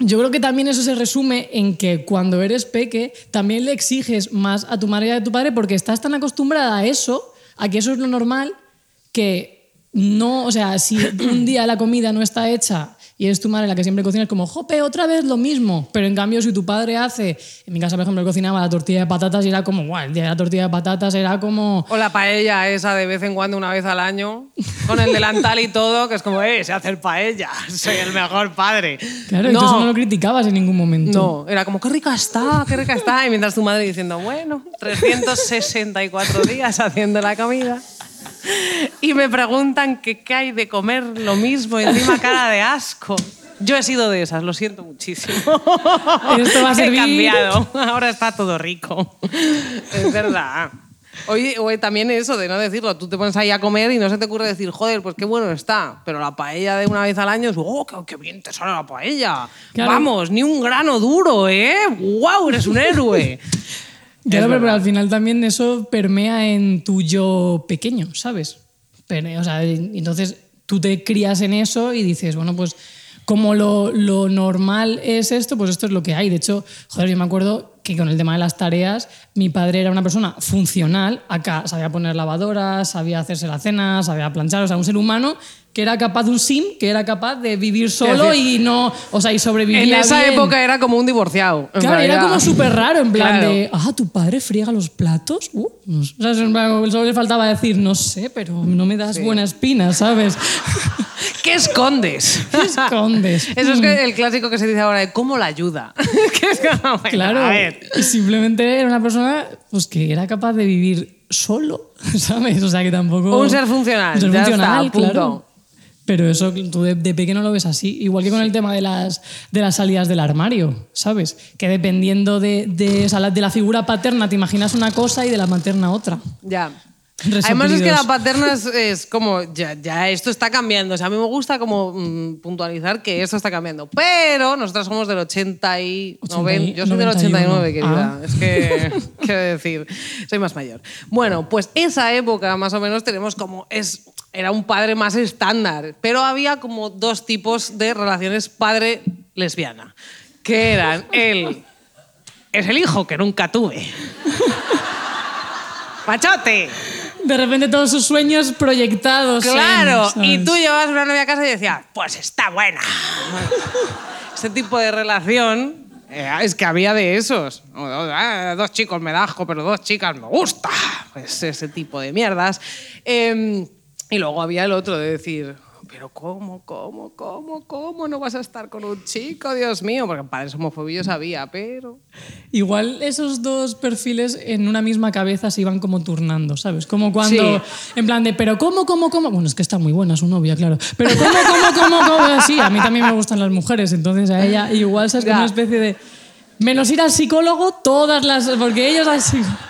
Yo creo que también eso se resume en que cuando eres peque también le exiges más a tu madre y a tu padre porque estás tan acostumbrada a eso, a que eso es lo normal, que no, o sea, si un día la comida no está hecha y eres tu madre la que siempre cocina, es como, jope, otra vez lo mismo. Pero en cambio, si tu padre hace, en mi casa, por ejemplo, cocinaba la tortilla de patatas y era como, guau, el día de la tortilla de patatas era como, O la paella esa de vez en cuando, una vez al año, con el delantal y todo, que es como, eh, sé hacer paella, soy el mejor padre. Claro, no, entonces no lo criticabas en ningún momento. no, era como, qué rica está, qué rica está. Y mientras tu madre diciendo, bueno, 364 días haciendo la comida. Y me preguntan que qué hay de comer lo mismo encima cara de asco. Yo he sido de esas, lo siento muchísimo. Esto va a He servir. cambiado, ahora está todo rico. Es verdad. Oye, oye, también eso de no decirlo, tú te pones ahí a comer y no se te ocurre decir, joder, pues qué bueno está, pero la paella de una vez al año es, oh, qué, qué bien te sale la paella. Claro. Vamos, ni un grano duro, ¿eh? ¡Wow! Eres un héroe. Claro, pero, al final también eso permea en tu yo pequeño, ¿sabes? Pero, o sea, entonces tú te crías en eso y dices, bueno, pues como lo, lo normal es esto, pues esto es lo que hay. De hecho, joder, yo me acuerdo que con el tema de las tareas, mi padre era una persona funcional, acá sabía poner lavadoras, sabía hacerse la cena, sabía planchar, o sea, un ser humano que era capaz de un sim, que era capaz de vivir solo y no, o sea, y sobrevivir. En esa época era como un divorciado. Claro, era como súper raro, en plan Claro. de, ah, ¿tu padre friega los platos? Uh, no sé. O sea, solo le faltaba decir, no sé, pero no me das buena espina, ¿sabes? ¿Qué escondes? ¿Qué escondes? Eso es que el clásico que se dice ahora de cómo la ayuda. Bueno, Claro, A ver. simplemente era una persona pues, que era capaz de vivir solo, ¿sabes? O sea, que tampoco... Un ser funcional, Un ser funcional, está, punto. claro. Pero eso tú de, de pequeño lo ves así. Igual que con el tema de las, de las salidas del armario, ¿sabes? Que dependiendo de, de, de la figura paterna te imaginas una cosa y de la materna otra. Ya. Además es que la paterna es, es como, ya, ya esto está cambiando. O sea, a mí me gusta como mm, puntualizar que esto está cambiando. Pero nosotras somos del 80 y... 90, yo soy del 89, querida. Ah. Es que, quiero decir, soy más mayor. Bueno, pues esa época más o menos tenemos como... es Era un padre más estándar, pero había como dos tipos de relaciones padre-lesbiana. Que eran el... Es el hijo que nunca tuve. ¡Machote! De repente todos sus sueños proyectados. Claro, y tú llevabas una novia a casa y decías, pues está buena. Ese tipo de relación, eh, es que había de esos. Ah, dos chicos me da asco, pero dos chicas me gusta. Pues ese tipo de mierdas. Eh, y luego había el otro de decir, pero ¿cómo, cómo, cómo, cómo no vas a estar con un chico, Dios mío? Porque padres homofóbicos había, pero... Igual esos dos perfiles en una misma cabeza se iban como turnando, ¿sabes? Como cuando, Sí. en plan de, pero ¿cómo, cómo, cómo? Bueno, es que está muy buena su novia, claro. Pero ¿cómo, cómo, cómo, cómo? Sí, a mí también me gustan las mujeres, entonces a ella igual, ¿sabes? Como una especie de... Menos ir al psicólogo, todas las... Porque ellos al psicólogo...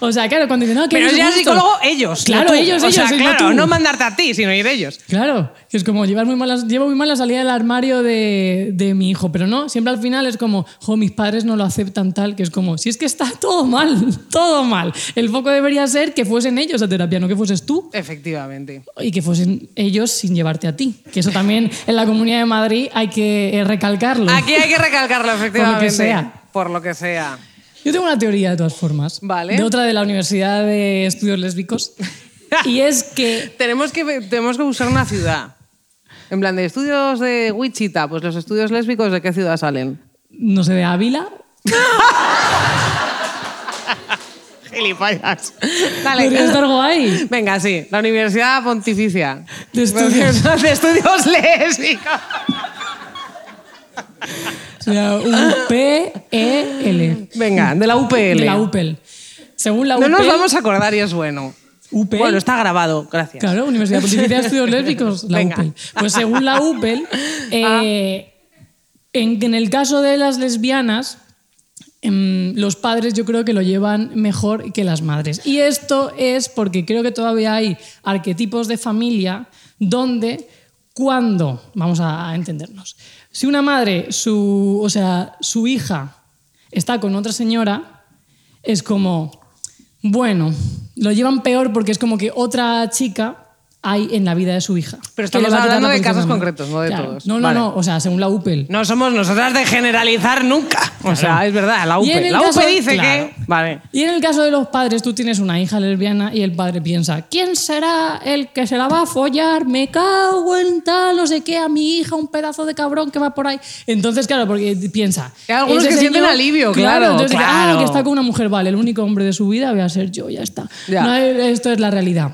O sea, claro, cuando dicen, no, que Pero ya justo". psicólogo ellos. Claro, no tú. ellos, o ellos, sea, no claro, tú. no mandarte a ti, sino ir ellos. Claro, que es como llevar muy malas, llevo muy mal la salida del armario de, de mi hijo, pero no, siempre al final es como, jo, mis padres no lo aceptan tal, que es como, si es que está todo mal, todo mal. El foco debería ser que fuesen ellos a terapia, no que fueses tú Efectivamente. y que fuesen ellos sin llevarte a ti. Que eso también en la Comunidad de Madrid hay que eh, recalcarlo. Aquí hay que recalcarlo, efectivamente. sea. Por lo que sea. Yo tengo una teoría de todas formas, Vale. de otra de la Universidad de Estudios Lésbicos, y es que Tenemos que, tenemos que buscar una ciudad. En plan, de estudios de Wichita, pues los estudios lésbicos, ¿de qué ciudad salen? no sé, de Ávila, Gilipollas. podría estar guay. Venga, sí. La Universidad Pontificia. De estudios. de estudios lésbicos. Sea, U-P-E-L. Venga, de la UPL. De la UPEL. Según la No UPEL... nos vamos a acordar y es bueno. UPEL. Bueno, está grabado, gracias. Claro, Universidad Pontificia de Estudios Lésbicos, la Venga. UPEL. Pues según la UPEL, eh, en, en el caso de las lesbianas, em, los padres yo creo que lo llevan mejor que las madres. Y esto es porque creo que todavía hay arquetipos de familia donde cuando, vamos a entendernos, si una madre, su, o sea, su hija está con otra señora, es como, bueno, lo llevan peor porque es como que otra chica hay en la vida de su hija. Pero estamos hablando la de casos concretos, no de Claro. todos. No, no, Vale. no, o sea, según la UPEL. No somos nosotras de generalizar nunca. O sea, es verdad, la Y en UPE. el La caso- UPE dice claro. que. Vale. Y en el caso de los padres, tú tienes una hija lesbiana y el padre piensa, ¿quién será el que se la va a follar? Me cago en tal, no sé qué, a mi hija, un pedazo de cabrón que va por ahí. Entonces, claro, porque piensa... Hay algunos que sienten alivio, claro, entonces claro. ah, que está con una mujer, vale, el único hombre de su vida voy a ser yo, ya está. Ya. No, esto es la realidad.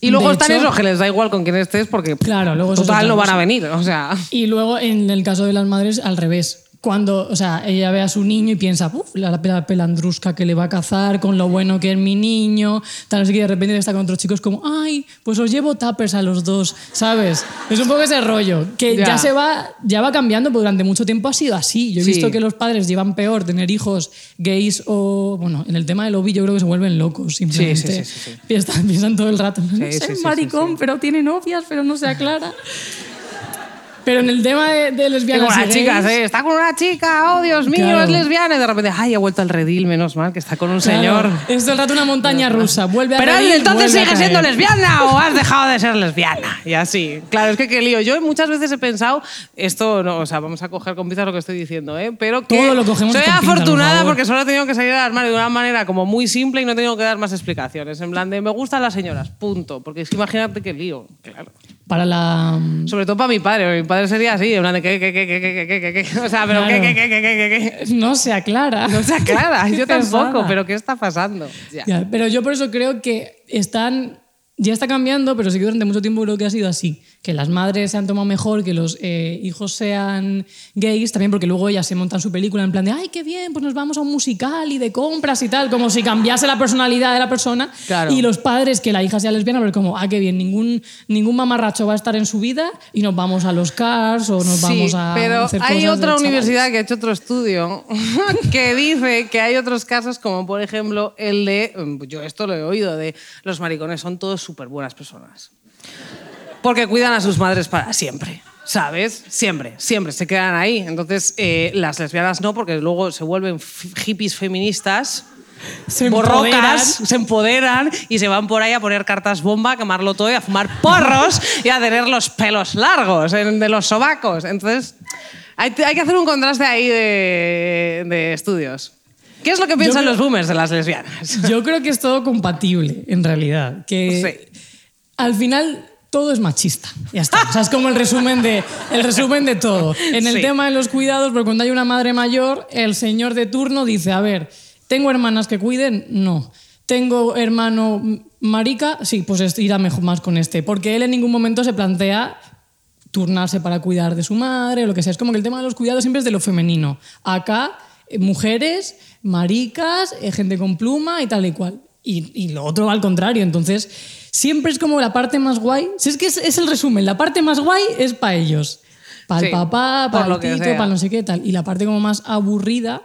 Y luego De están hecho- esos que les da igual con quién estés porque. Claro, luego Total, no van a venir. O sea. Y luego, en el caso de las madres, al revés. Cuando, o sea, ella ve a su niño y piensa, uff, la, la pelandrusca que le va a cazar, con lo bueno que es mi niño, tal, así que de repente está con otros chicos como, ay, pues os llevo tuppers a los dos, ¿sabes? Es un poco ese rollo, que ya, Ya. se va, ya va cambiando, pero durante mucho tiempo ha sido así. Yo he Sí. visto que los padres llevan peor tener hijos gays o, bueno, en el tema del ovillo creo que se vuelven locos, simplemente. sí, sí. Piensan, piensan todo el rato, no sé, maricón, pero tiene novias, pero no se aclara. Pero en el tema de, de lesbianas con y las chicas, gays, ¿eh? Está con una chica, oh Dios mío, Claro. es lesbiana. Y de repente, ay, ha vuelto al redil, menos mal, que está con un claro, señor. Es todo el rato una montaña rusa. Vuelve a Pero entonces sigues siendo lesbiana o has dejado de ser lesbiana. Y así. Claro, es que qué lío. Yo muchas veces he pensado, esto no, o sea, vamos a coger con pinzas lo que estoy diciendo, ¿eh? Pero que Todo lo cogemos soy con pinzas, por afortunada favor. porque solo he tenido que salir al armario de una manera como muy simple y no he tenido que dar más explicaciones. En plan de, me gustan las señoras, punto. Porque es que imagínate qué lío. Claro. Para la. Sobre todo para mi padre. Mi padre sería así. O sea, pero. No se aclara. No se aclara. Yo tampoco, pero ¿qué está pasando? Ya. Ya, pero yo por eso creo que están. Ya está cambiando, pero sí que durante mucho tiempo creo que ha sido así. Que las madres se han tomado mejor, que los eh, hijos sean gays, también porque luego ellas se montan su película en plan de, ay, qué bien, pues nos vamos a un musical y de compras y tal, como si cambiase la personalidad de la persona. Claro. Y los padres, que la hija sea lesbiana, pero como, ah, qué bien, ningún, ningún mamarracho va a estar en su vida y nos vamos a los cars o nos Sí, vamos a pero hacer hay cosas otra universidad que ha hecho otro estudio que dice que hay otros casos como por ejemplo el de, yo esto lo he oído, de los maricones son todos súper buenas personas. Porque cuidan a sus madres para siempre. ¿Sabes? Siempre, siempre se quedan ahí. Entonces, eh, las lesbianas no, porque luego se vuelven hippies feministas, Se borrocas, empoderan. se empoderan y se van por ahí a poner cartas bomba, a quemarlo todo y a fumar porros y a tener los pelos largos de los sobacos. Entonces, hay, hay que hacer un contraste ahí de, de estudios. ¿Qué es lo que piensan creo- los boomers de las lesbianas? Yo creo que es todo compatible, en realidad. Que Sí. al final todo es machista. Ya está. O sea, es como el resumen de, el resumen de todo. En el Sí. tema de los cuidados, porque cuando hay una madre mayor, el señor de turno dice, a ver, ¿tengo hermanas que cuiden? No. ¿Tengo hermano marica? Sí, pues irá mejor más con este. Porque él en ningún momento se plantea turnarse para cuidar de su madre o lo que sea. Es como que el tema de los cuidados siempre es de lo femenino. Acá, eh, mujeres, maricas, eh, gente con pluma y tal y cual. Y, y lo otro al contrario. Entonces, siempre es como la parte más guay. Si es que es, es el resumen, la parte más guay es para ellos. Para el Sí, papá, para el que tito, para no sé qué tal. Y la parte como más aburrida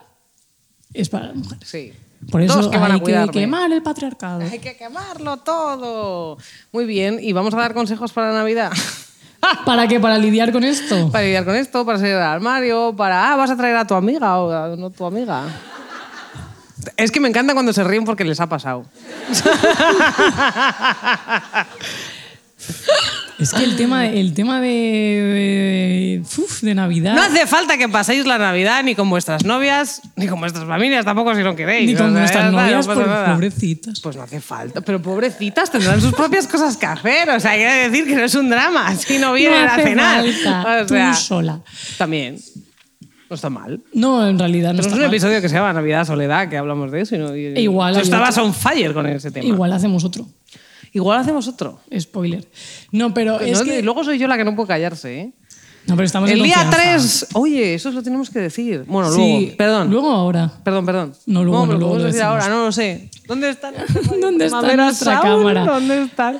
es para las mujeres. Sí. Por eso Dos que van a hay que cuidarme. quemar el patriarcado. Hay que quemarlo todo. Muy bien, y vamos a dar consejos para Navidad. ¿Para qué? ¿Para lidiar con esto? para lidiar con esto, para salir del armario, para. Ah, vas a traer a tu amiga o a no tu amiga. Es que me encanta cuando se ríen porque les ha pasado. Es que el tema, el tema de, de, uf, de Navidad... No hace falta que paséis la Navidad ni con vuestras novias, ni con vuestras familias, tampoco si no queréis. Ni con O sea, está, novias, no por- pobrecitas. Pues no hace falta. Pero pobrecitas tendrán sus propias cosas que hacer. O sea, hay que decir que no es un drama si no vienen no a cenar. falta, O sea, tú sola. También. No está mal. No, en realidad no Tenemos está un mal. episodio que se llama Navidad Soledad, que hablamos de eso. Y no, y- E igual Tú hay estabas otro. on fire con ese tema. Igual hacemos otro. Igual hacemos otro. Spoiler. No, pero es no, que... Luego soy yo la que no puede callarse, ¿eh? No, pero estamos en El día confianza. 3. Oye, eso lo tenemos que decir. Bueno, Sí, luego. Perdón. Luego ahora. Perdón, perdón. No, luego no, luego podemos lo decir decimos. ahora, no lo sé. ¿Dónde está? ¿Dónde está nuestra Sound? cámara? ¿Dónde están?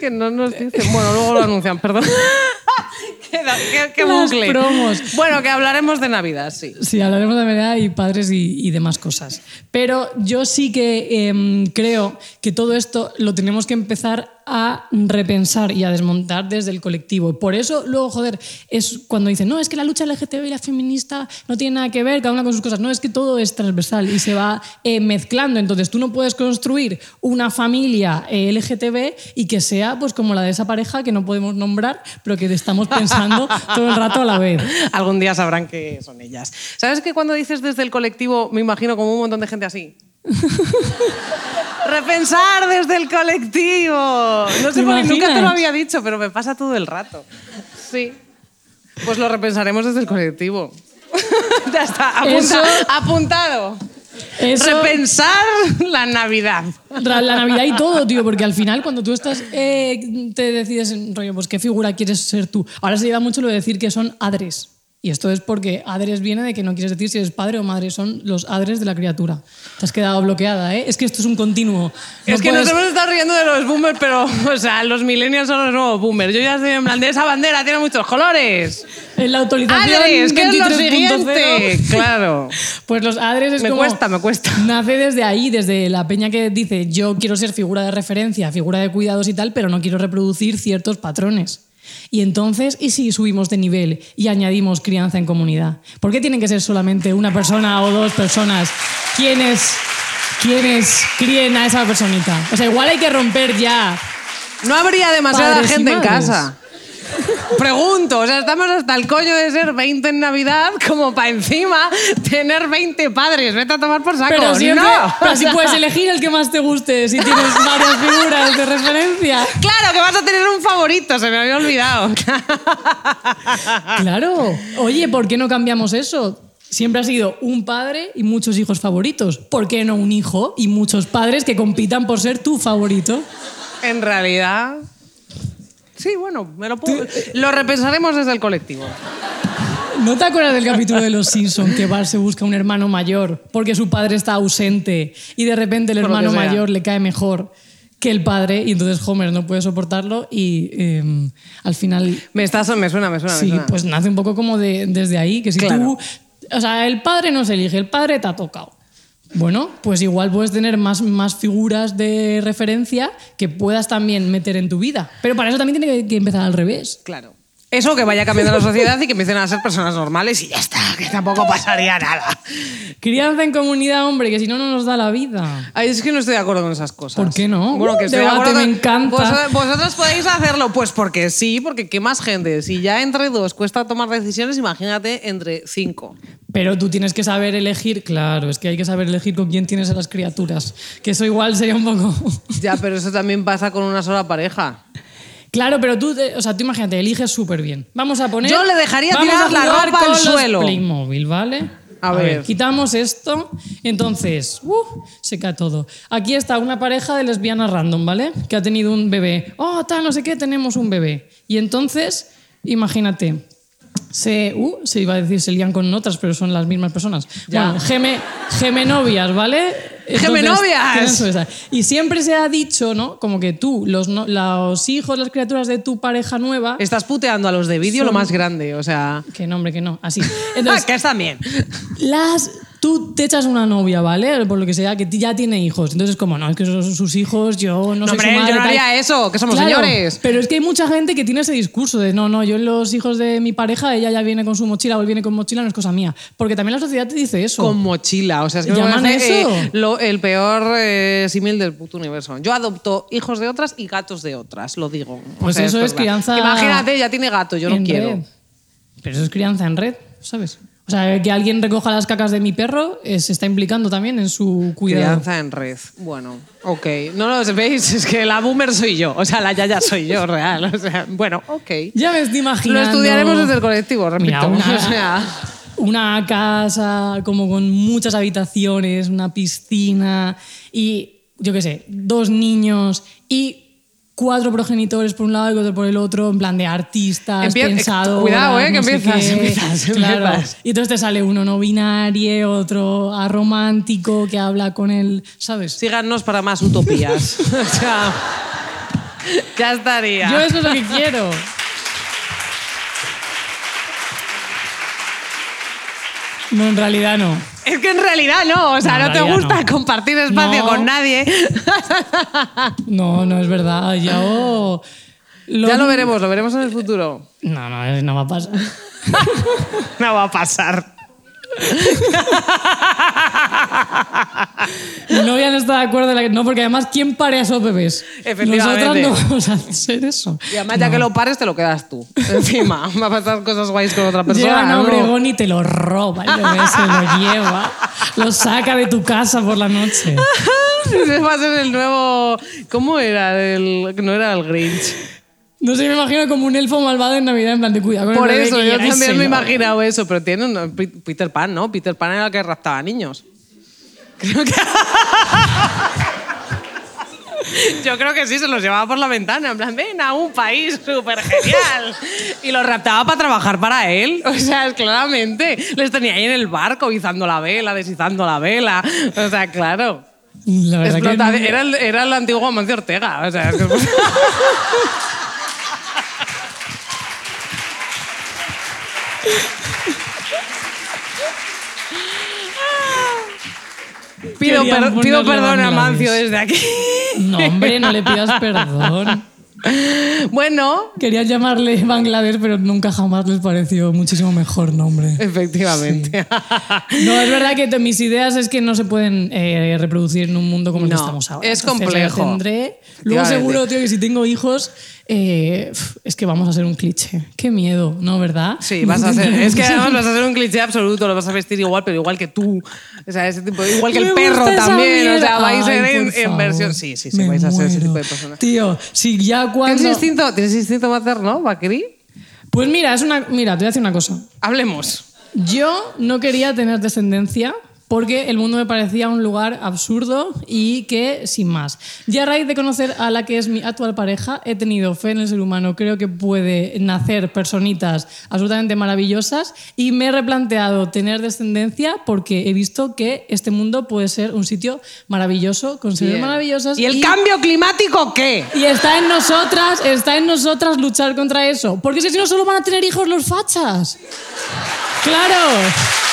Que no nos dicen. Bueno, luego lo anuncian, perdón. qué, qué- qué Las bucle. promos. Bueno, que hablaremos de Navidad, sí. Sí, hablaremos de Navidad y padres y, y demás cosas. Pero yo sí que em, creo que todo esto lo tenemos que empezar a repensar y a desmontar desde el colectivo. Por eso, luego, joder, es cuando dicen, no, es que la lucha LGTB y la feminista no tiene nada que ver, cada una con sus cosas. No, es que todo es transversal y se va eh, mezclando. Entonces, tú no puedes construir una familia eh, LGTB y que sea pues como la de esa pareja que no podemos nombrar, pero que estamos pensando todo el rato a la vez. Algún día sabrán que son ellas. ¿Sabes que cuando dices desde el colectivo, me imagino como un montón de gente así? Repensar desde el colectivo. No sé ¿Te por qué, nunca te lo había dicho, pero me pasa todo el rato. Sí. Pues lo repensaremos desde el colectivo. ya está, apunta- Eso- apuntado. Eso- Repensar la Navidad. La Navidad y todo, tío, porque al final cuando tú estás, eh, te decides, rollo, pues qué figura quieres ser tú. Ahora se lleva mucho lo de decir que son adres. Y esto es porque adres viene de que no quieres decir si eres padre o madre, son los adres de la criatura. Te has quedado bloqueada, ¿eh? Es que esto es un continuo. No es que puedes- nos hemos estado riendo de los boomers, pero, o sea, los millennials son los nuevos boomers. Yo ya estoy en plan de esa bandera, tiene muchos colores. En la autorización Adres, ¿qué es lo 23.0 siguiente? Claro. Pues los adres es Me como... cuesta, me cuesta. Nace desde ahí, desde la peña que dice yo quiero ser figura de referencia, figura de cuidados y tal, pero no quiero reproducir ciertos patrones. Y entonces, ¿y si subimos de nivel y añadimos crianza en comunidad? ¿Por qué tienen que ser solamente una persona o dos personas quienes, quienes críen a esa personita? O sea, igual hay que romper ya. No habría demasiada gente en casa. Pregunto, o sea, estamos hasta el coño de ser 20 en Navidad como para encima tener 20 padres. Vete a tomar por saco. Pero siempre, no. pero si puedes elegir el que más te guste, si tienes varias figuras de referencia. Claro que vas a tener un favorito, se me había olvidado. Claro. Oye, ¿por qué no cambiamos eso? Siempre ha sido un padre y muchos hijos favoritos. ¿Por qué no un hijo y muchos padres que compitan por ser tu favorito? en realidad. Sí, bueno, me lo puedo. Lo repensaremos desde el colectivo. ¿No te acuerdas del capítulo de Los Simpson que Bart se busca un hermano mayor porque su padre está ausente y de repente el Por hermano mayor le cae mejor que el padre y entonces Homer no puede soportarlo y eh, al final Me, estás, me suena, me suena. me Sí, suena. pues nace un poco como de, desde ahí, que si Claro. tú... O sea, el padre no se elige, el padre te ha tocado. Bueno, pues igual puedes tener más, más figuras de referencia que puedas también meter en tu vida. Pero para eso también tiene que, que empezar al revés. Claro. Eso que vaya cambiando la sociedad y que empiecen a ser personas normales y ya está, que tampoco pasaría nada. Crianza en comunidad, hombre, que si no, no nos da la vida. Ay, es que no estoy de acuerdo con esas cosas. ¿Por qué no? Bueno, que estoy de acuerdo me con- encanta. Vos- vosotros podéis hacerlo, pues porque sí, porque qué más gente. Si ya entre dos cuesta tomar decisiones, imagínate entre cinco. Pero tú tienes que saber elegir, claro, es que hay que saber elegir con quién tienes a las criaturas. Que eso igual sería un poco... Ya, pero eso también pasa con una sola pareja. Claro, pero tú, te- o sea, tú imagínate, eliges súper bien. Vamos a poner. Yo le dejaría vamos tirar a la ropa al suelo. Playmobil, ¿vale? A ver. Quitamos esto, entonces, uh, se cae todo. Aquí está una pareja de lesbianas random, ¿vale? Que ha tenido un bebé. Oh, tal, no sé qué, tenemos un bebé. Y entonces, imagínate, se, uh, se iba a decir se lían con otras, pero son las mismas personas. Ya. Bueno, geme, gemenovias, ¿vale? Su esa. Y siempre se ha dicho, ¿no? Como que tú, los, no- los hijos, las criaturas de tu pareja nueva. Estás puteando a los de vídeo lo más grande, o sea... Que nombre, que no, así. Entonces, que están bien. las tú te echas una novia, ¿vale? Por lo que sea, que ya tiene hijos. Entonces, como no, es que son sus hijos, yo no, No, soy hombre, su madre. yo no tal". haría eso, que somos Claro, señores. Pero es que hay mucha gente que tiene ese discurso de no, no, yo los hijos de mi pareja, ella ya viene con su mochila o él viene con mochila, no es cosa mía. Porque también la sociedad te dice eso. Con mochila, o sea, es que me ¿Llaman parece, eso? eh, lo- el peor eh, símil del puto universo. Yo adopto hijos de otras y gatos de otras, lo digo. O Pues sea, eso es verdad. crianza Imagínate, ya tiene gato, yo no quiero. red. Pero eso es crianza en red, ¿sabes? O sea, que alguien recoja las cacas de mi perro eh, se está implicando también en su cuidado. Crianza en red. Bueno, ok. No lo veis, es que la boomer soy yo. O sea, la yaya soy yo, real. O sea, bueno, ok. Ya me estoy Lo imaginando. estudiaremos desde el colectivo, repito. Mira, una, O sea, una casa como con muchas habitaciones, una piscina y, yo qué sé, dos niños y cuatro progenitores por un lado y otro por el otro, en plan de artistas, Empie- pensadoras, cuidado, eh, que no empiezas, qué. empiezas, Claro. empiezas. Y entonces te sale uno no binario, otro aromántico que habla con él, ¿sabes? síganos para más utopías. o sea, ya estaría. Yo eso es lo que quiero. No, en realidad no. Es que en realidad no, o sea, No, te gusta no. compartir espacio No. con nadie. No, no es verdad. Yo. Ya lo veremos, lo veremos en el futuro. No, no, no va a pasar. No va a pasar. No voy a estar de acuerdo. en la- No, porque además, ¿quién pare a esos bebés? Efectivamente. Nosotras no vamos a hacer eso. Y además, ya que lo pares, te lo quedas tú. Encima, va a pasar cosas guays con otra persona. Llega a ¿no? Obregón y te lo roba, el bebé se lo lleva, lo saca de tu casa por la noche. Ese va a ser el nuevo. ¿Cómo era? El... No era el Grinch. No sé, me imagino como un elfo malvado en Navidad, en plan de cuidado con el Por bebé eso, que yo llega también me he imaginado eso, pero tiene un. Peter Pan, ¿no? Peter Pan era el que raptaba niños. Creo que. Yo creo que sí, se los llevaba por la ventana, en plan, ven a un país súper genial. Y los raptaba para trabajar para él. O sea, claramente. Les tenía ahí en el barco, izando la vela, desizando la vela. O sea, claro. La verdad que Explota- no- era, el, era el antiguo Amancio Ortega. O sea, es que- Pido, per- pido perdón a. Mancio desde aquí. No, hombre, no le pidas perdón. Bueno, Querían llamarle Bangladesh, pero nunca jamás les pareció muchísimo mejor nombre. efectivamente. No, es verdad que mis ideas es que no se pueden eh, reproducir en un mundo como el que estamos ahora. es complejo. tendré- Luego seguro, tío, que si tengo hijos, eh, es que vamos a ser un cliché. Qué miedo, ¿no? ¿Verdad? Sí, vas a ser. Es que además vas a ser un cliché absoluto, lo vas a vestir igual, pero igual que tú. O sea, ese tipo, igual que el perro también. O sea, vais a ser en, versión. Sí, sí, sí, Me vais a ser ese tipo de personas. Tío, si ya cuando... ¿Tienes instinto, ¿Tienes instinto materno, Bakri? Pues mira, es una... Mira, te voy a decir una cosa. Hablemos. Yo no quería tener descendencia porque el mundo me parecía un lugar absurdo y que sin más. Ya a raíz de conocer a la que es mi actual pareja, he tenido fe en el ser humano. Creo que puede nacer personitas absolutamente maravillosas y me he replanteado tener descendencia porque he visto que este mundo puede ser un sitio maravilloso con seres maravillosas. ¿Y el cambio climático qué? y está en nosotras, está en nosotras luchar contra eso. Porque si no, solo van a tener hijos los fachas. ¡Claro!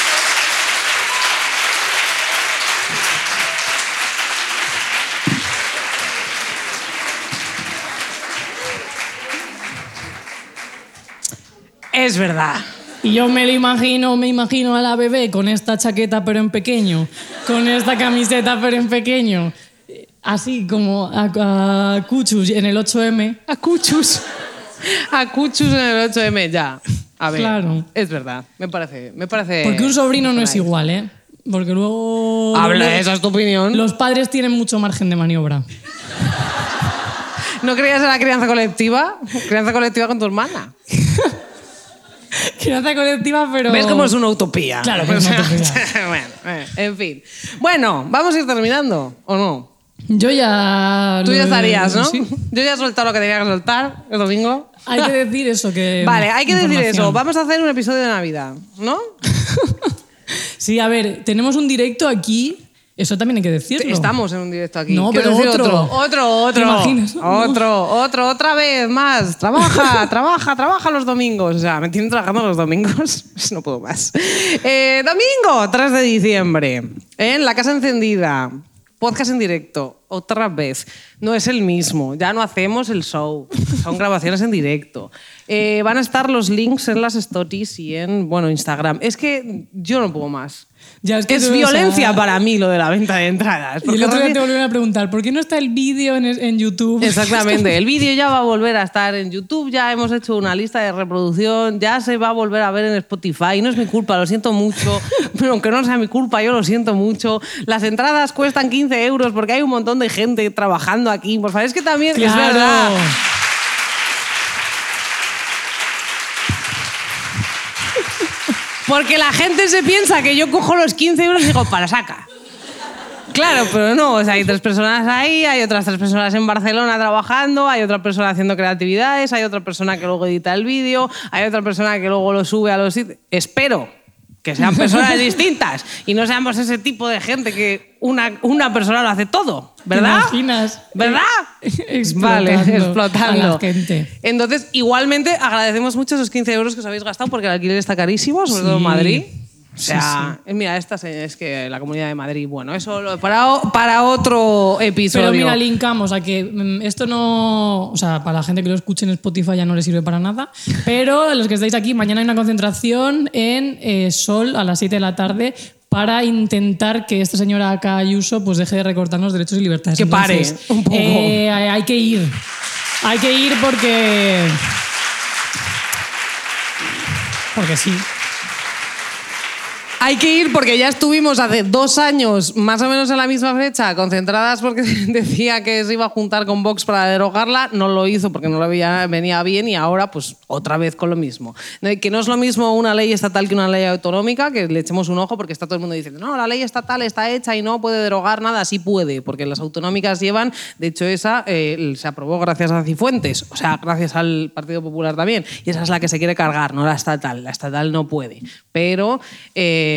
Es verdad. Y yo me lo imagino, me imagino a la bebé con esta chaqueta pero en pequeño, con esta camiseta pero en pequeño, así como a, a Cuchus en el 8M. A Cuchus. A Cuchus en el 8M, ya. A ver. Claro. Es verdad. Me parece. Me parece Porque un sobrino no es igual, ¿eh? Porque luego... Habla, luego- esa es tu opinión. Los padres tienen mucho margen de maniobra. ¿No creías en la crianza colectiva? Crianza colectiva con tu hermana. Crianza colectiva, pero... ¿Ves cómo es una utopía? Claro que es una utopía. bueno, eh, en fin. Bueno, vamos a ir terminando, ¿o no? Yo ya... Tú ya estarías, ¿no? Sí. Yo ya he soltado lo que tenía que soltar el domingo. Hay que decir eso, que... Vale, hay que decir eso. Vamos a hacer un episodio de Navidad, ¿no? Sí, a ver, tenemos un directo aquí Eso también hay que decirlo. Estamos en un directo aquí. No, Quiero pero decir otro. Otro, otro. ¿Te imaginas? Otro, otro, otra vez más. Trabaja, trabaja, trabaja los domingos. O sea, me tienen trabajando los domingos. No puedo más. Eh, domingo, 3 de diciembre. En la Casa Encendida. Podcast en directo. Otra vez. No es el mismo. Ya no hacemos el show. Son grabaciones en directo. Eh, van a estar los links en las stories y en, bueno, Instagram. Es que yo no puedo más. Ya, es que es violencia sea, para mí lo de la venta de entradas. Y el otro día te volvieron a preguntar, ¿por qué no está el vídeo en, en YouTube? Exactamente. El vídeo ya va a volver a estar en YouTube, ya hemos hecho una lista de reproducción, ya se va a volver a ver en Spotify. No es mi culpa, lo siento mucho. Pero aunque no sea mi culpa, yo lo siento mucho. Las entradas cuestan 15 euros porque hay un montón de gente trabajando aquí. Por favor, es que también es Claro. verdad. Porque la gente se piensa que yo cojo los 15 euros y digo, para saca. Claro, pero no, o sea, hay tres personas ahí, hay otras tres personas en Barcelona trabajando, hay otra persona haciendo creatividades, hay otra persona que luego edita el vídeo, hay otra persona que luego lo sube a los. Espero que sean personas distintas y no seamos ese tipo de gente que una, una persona lo hace todo, ¿verdad? ¿Te imaginas? ¿Verdad? Explotando vale, a explotando. la gente. Entonces, igualmente agradecemos mucho esos 15 euros que os habéis gastado porque el alquiler está carísimo, sobre todo en. Madrid. O Sí, sea, eh, mira, esta es que la Comunidad de Madrid, bueno, eso lo- para, para otro episodio. Pero mira, linkamos a que mm, esto no. O sea, para la gente que lo escuche en Spotify ya no le sirve para nada. Pero los que estáis aquí, mañana hay una concentración en eh, Sol a las 7 de la tarde para intentar que esta señora acá Ayuso pues deje de recortarnos derechos y libertades. Que pare, Entonces, un poco. eh, hay que ir. Hay que ir porque. Porque sí. Hay que ir porque ya estuvimos hace dos años, más o menos en la misma fecha, concentradas porque decía que se iba a juntar con Vox para derogarla. No lo hizo porque no le venía bien y ahora, pues, otra vez con lo mismo. Que no es lo mismo una ley estatal que una ley autonómica, que le echemos un ojo porque está todo el mundo diciendo, no, la ley estatal está hecha y no puede derogar nada. Sí puede, porque las autonómicas llevan, de hecho, esa eh, se aprobó gracias a Cifuentes, o sea, gracias al Partido Popular también. Y esa es la que se quiere cargar, no la estatal. La estatal no puede. Pero, eh,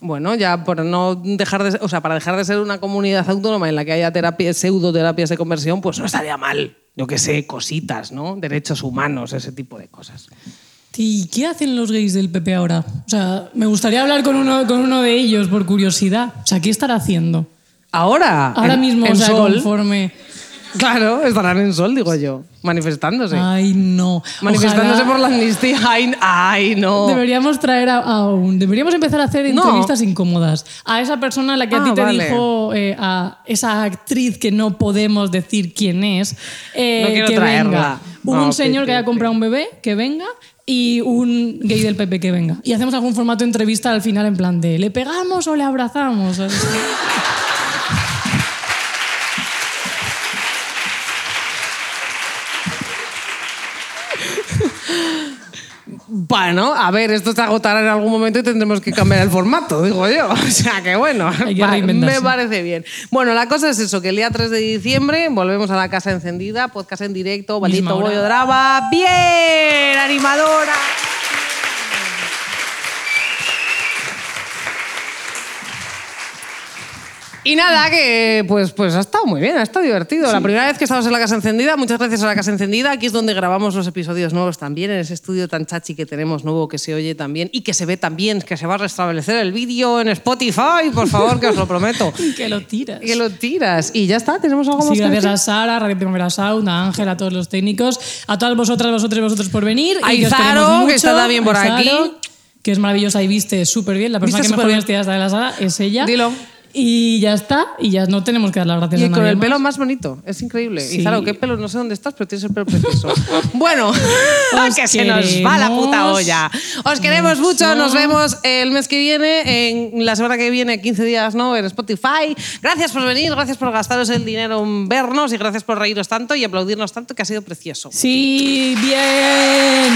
bueno, ya por no dejar de o sea, para dejar de ser una comunidad autónoma en la que haya terapia, pseudoterapias de conversión, pues no estaría mal. Yo qué sé, cositas, ¿no? Derechos humanos, ese tipo de cosas. ¿Y qué hacen los gays del PP ahora? O sea, me gustaría hablar con uno, con uno de ellos por curiosidad. O sea, ¿qué estará haciendo? Ahora, Ahora en- mismo, en o sea, Sol, conforme. claro, estarán en sol, digo yo, manifestándose. Ay, no. manifestándose Ojalá- por la amnistía. Ay, ay, no. Deberíamos traer a, a un- Deberíamos empezar a hacer No. entrevistas incómodas. A esa persona a la que a Ah, ti te vale. dijo, eh, a esa actriz que no podemos decir quién es, eh, No quiero que traerla. venga. Un ok, señor que haya comprado un bebé, que venga. Y un gay del PP que venga. Y hacemos algún formato de entrevista al final en plan de ¿le pegamos o le abrazamos? Bueno, a ver, esto se agotará en algún momento y tendremos que cambiar el formato, digo yo. O sea que bueno, que va- me parece bien. Bueno, la cosa es eso, que el día 3 de diciembre volvemos a la casa encendida, podcast en directo, Balito. Bollo Drama. ¡Bien! ¡Animadora! Y nada, que pues, pues ha estado muy bien, ha estado divertido. La primera vez que estamos en la Casa Encendida, muchas gracias a la Casa Encendida. Aquí es donde grabamos los episodios nuevos también, en ese estudio tan chachi que tenemos nuevo, que se oye también y que se ve también, que se va a restablecer el vídeo en Spotify, por favor, que os lo prometo. que lo tiras. que lo tiras. Y ya está, tenemos algo más Sí, que gracias a Sara, a Radio Primavera Sound, a Ángel, a todos los técnicos, a todas vosotras, vosotros y vosotros por venir. A que Izaro, que está también por aquí. Que es maravillosa y viste súper bien. La persona que mejor superbién. vestida está de la sala es ella. Dilo. Y ya está. Y ya no tenemos que dar las gracias Y a con nadie el pelo más. bonito, es increíble. Sí. Y claro, qué pelo, no sé dónde estás, pero tienes el pelo precioso. bueno, que se nos va la puta olla. Os queremos mucho, nos vemos el mes que viene, en la semana que viene, 15 días, ¿no? En Spotify. Gracias por venir, gracias por gastaros el dinero en vernos y gracias por reíros tanto y aplaudirnos tanto, que ha sido precioso. Sí, bien.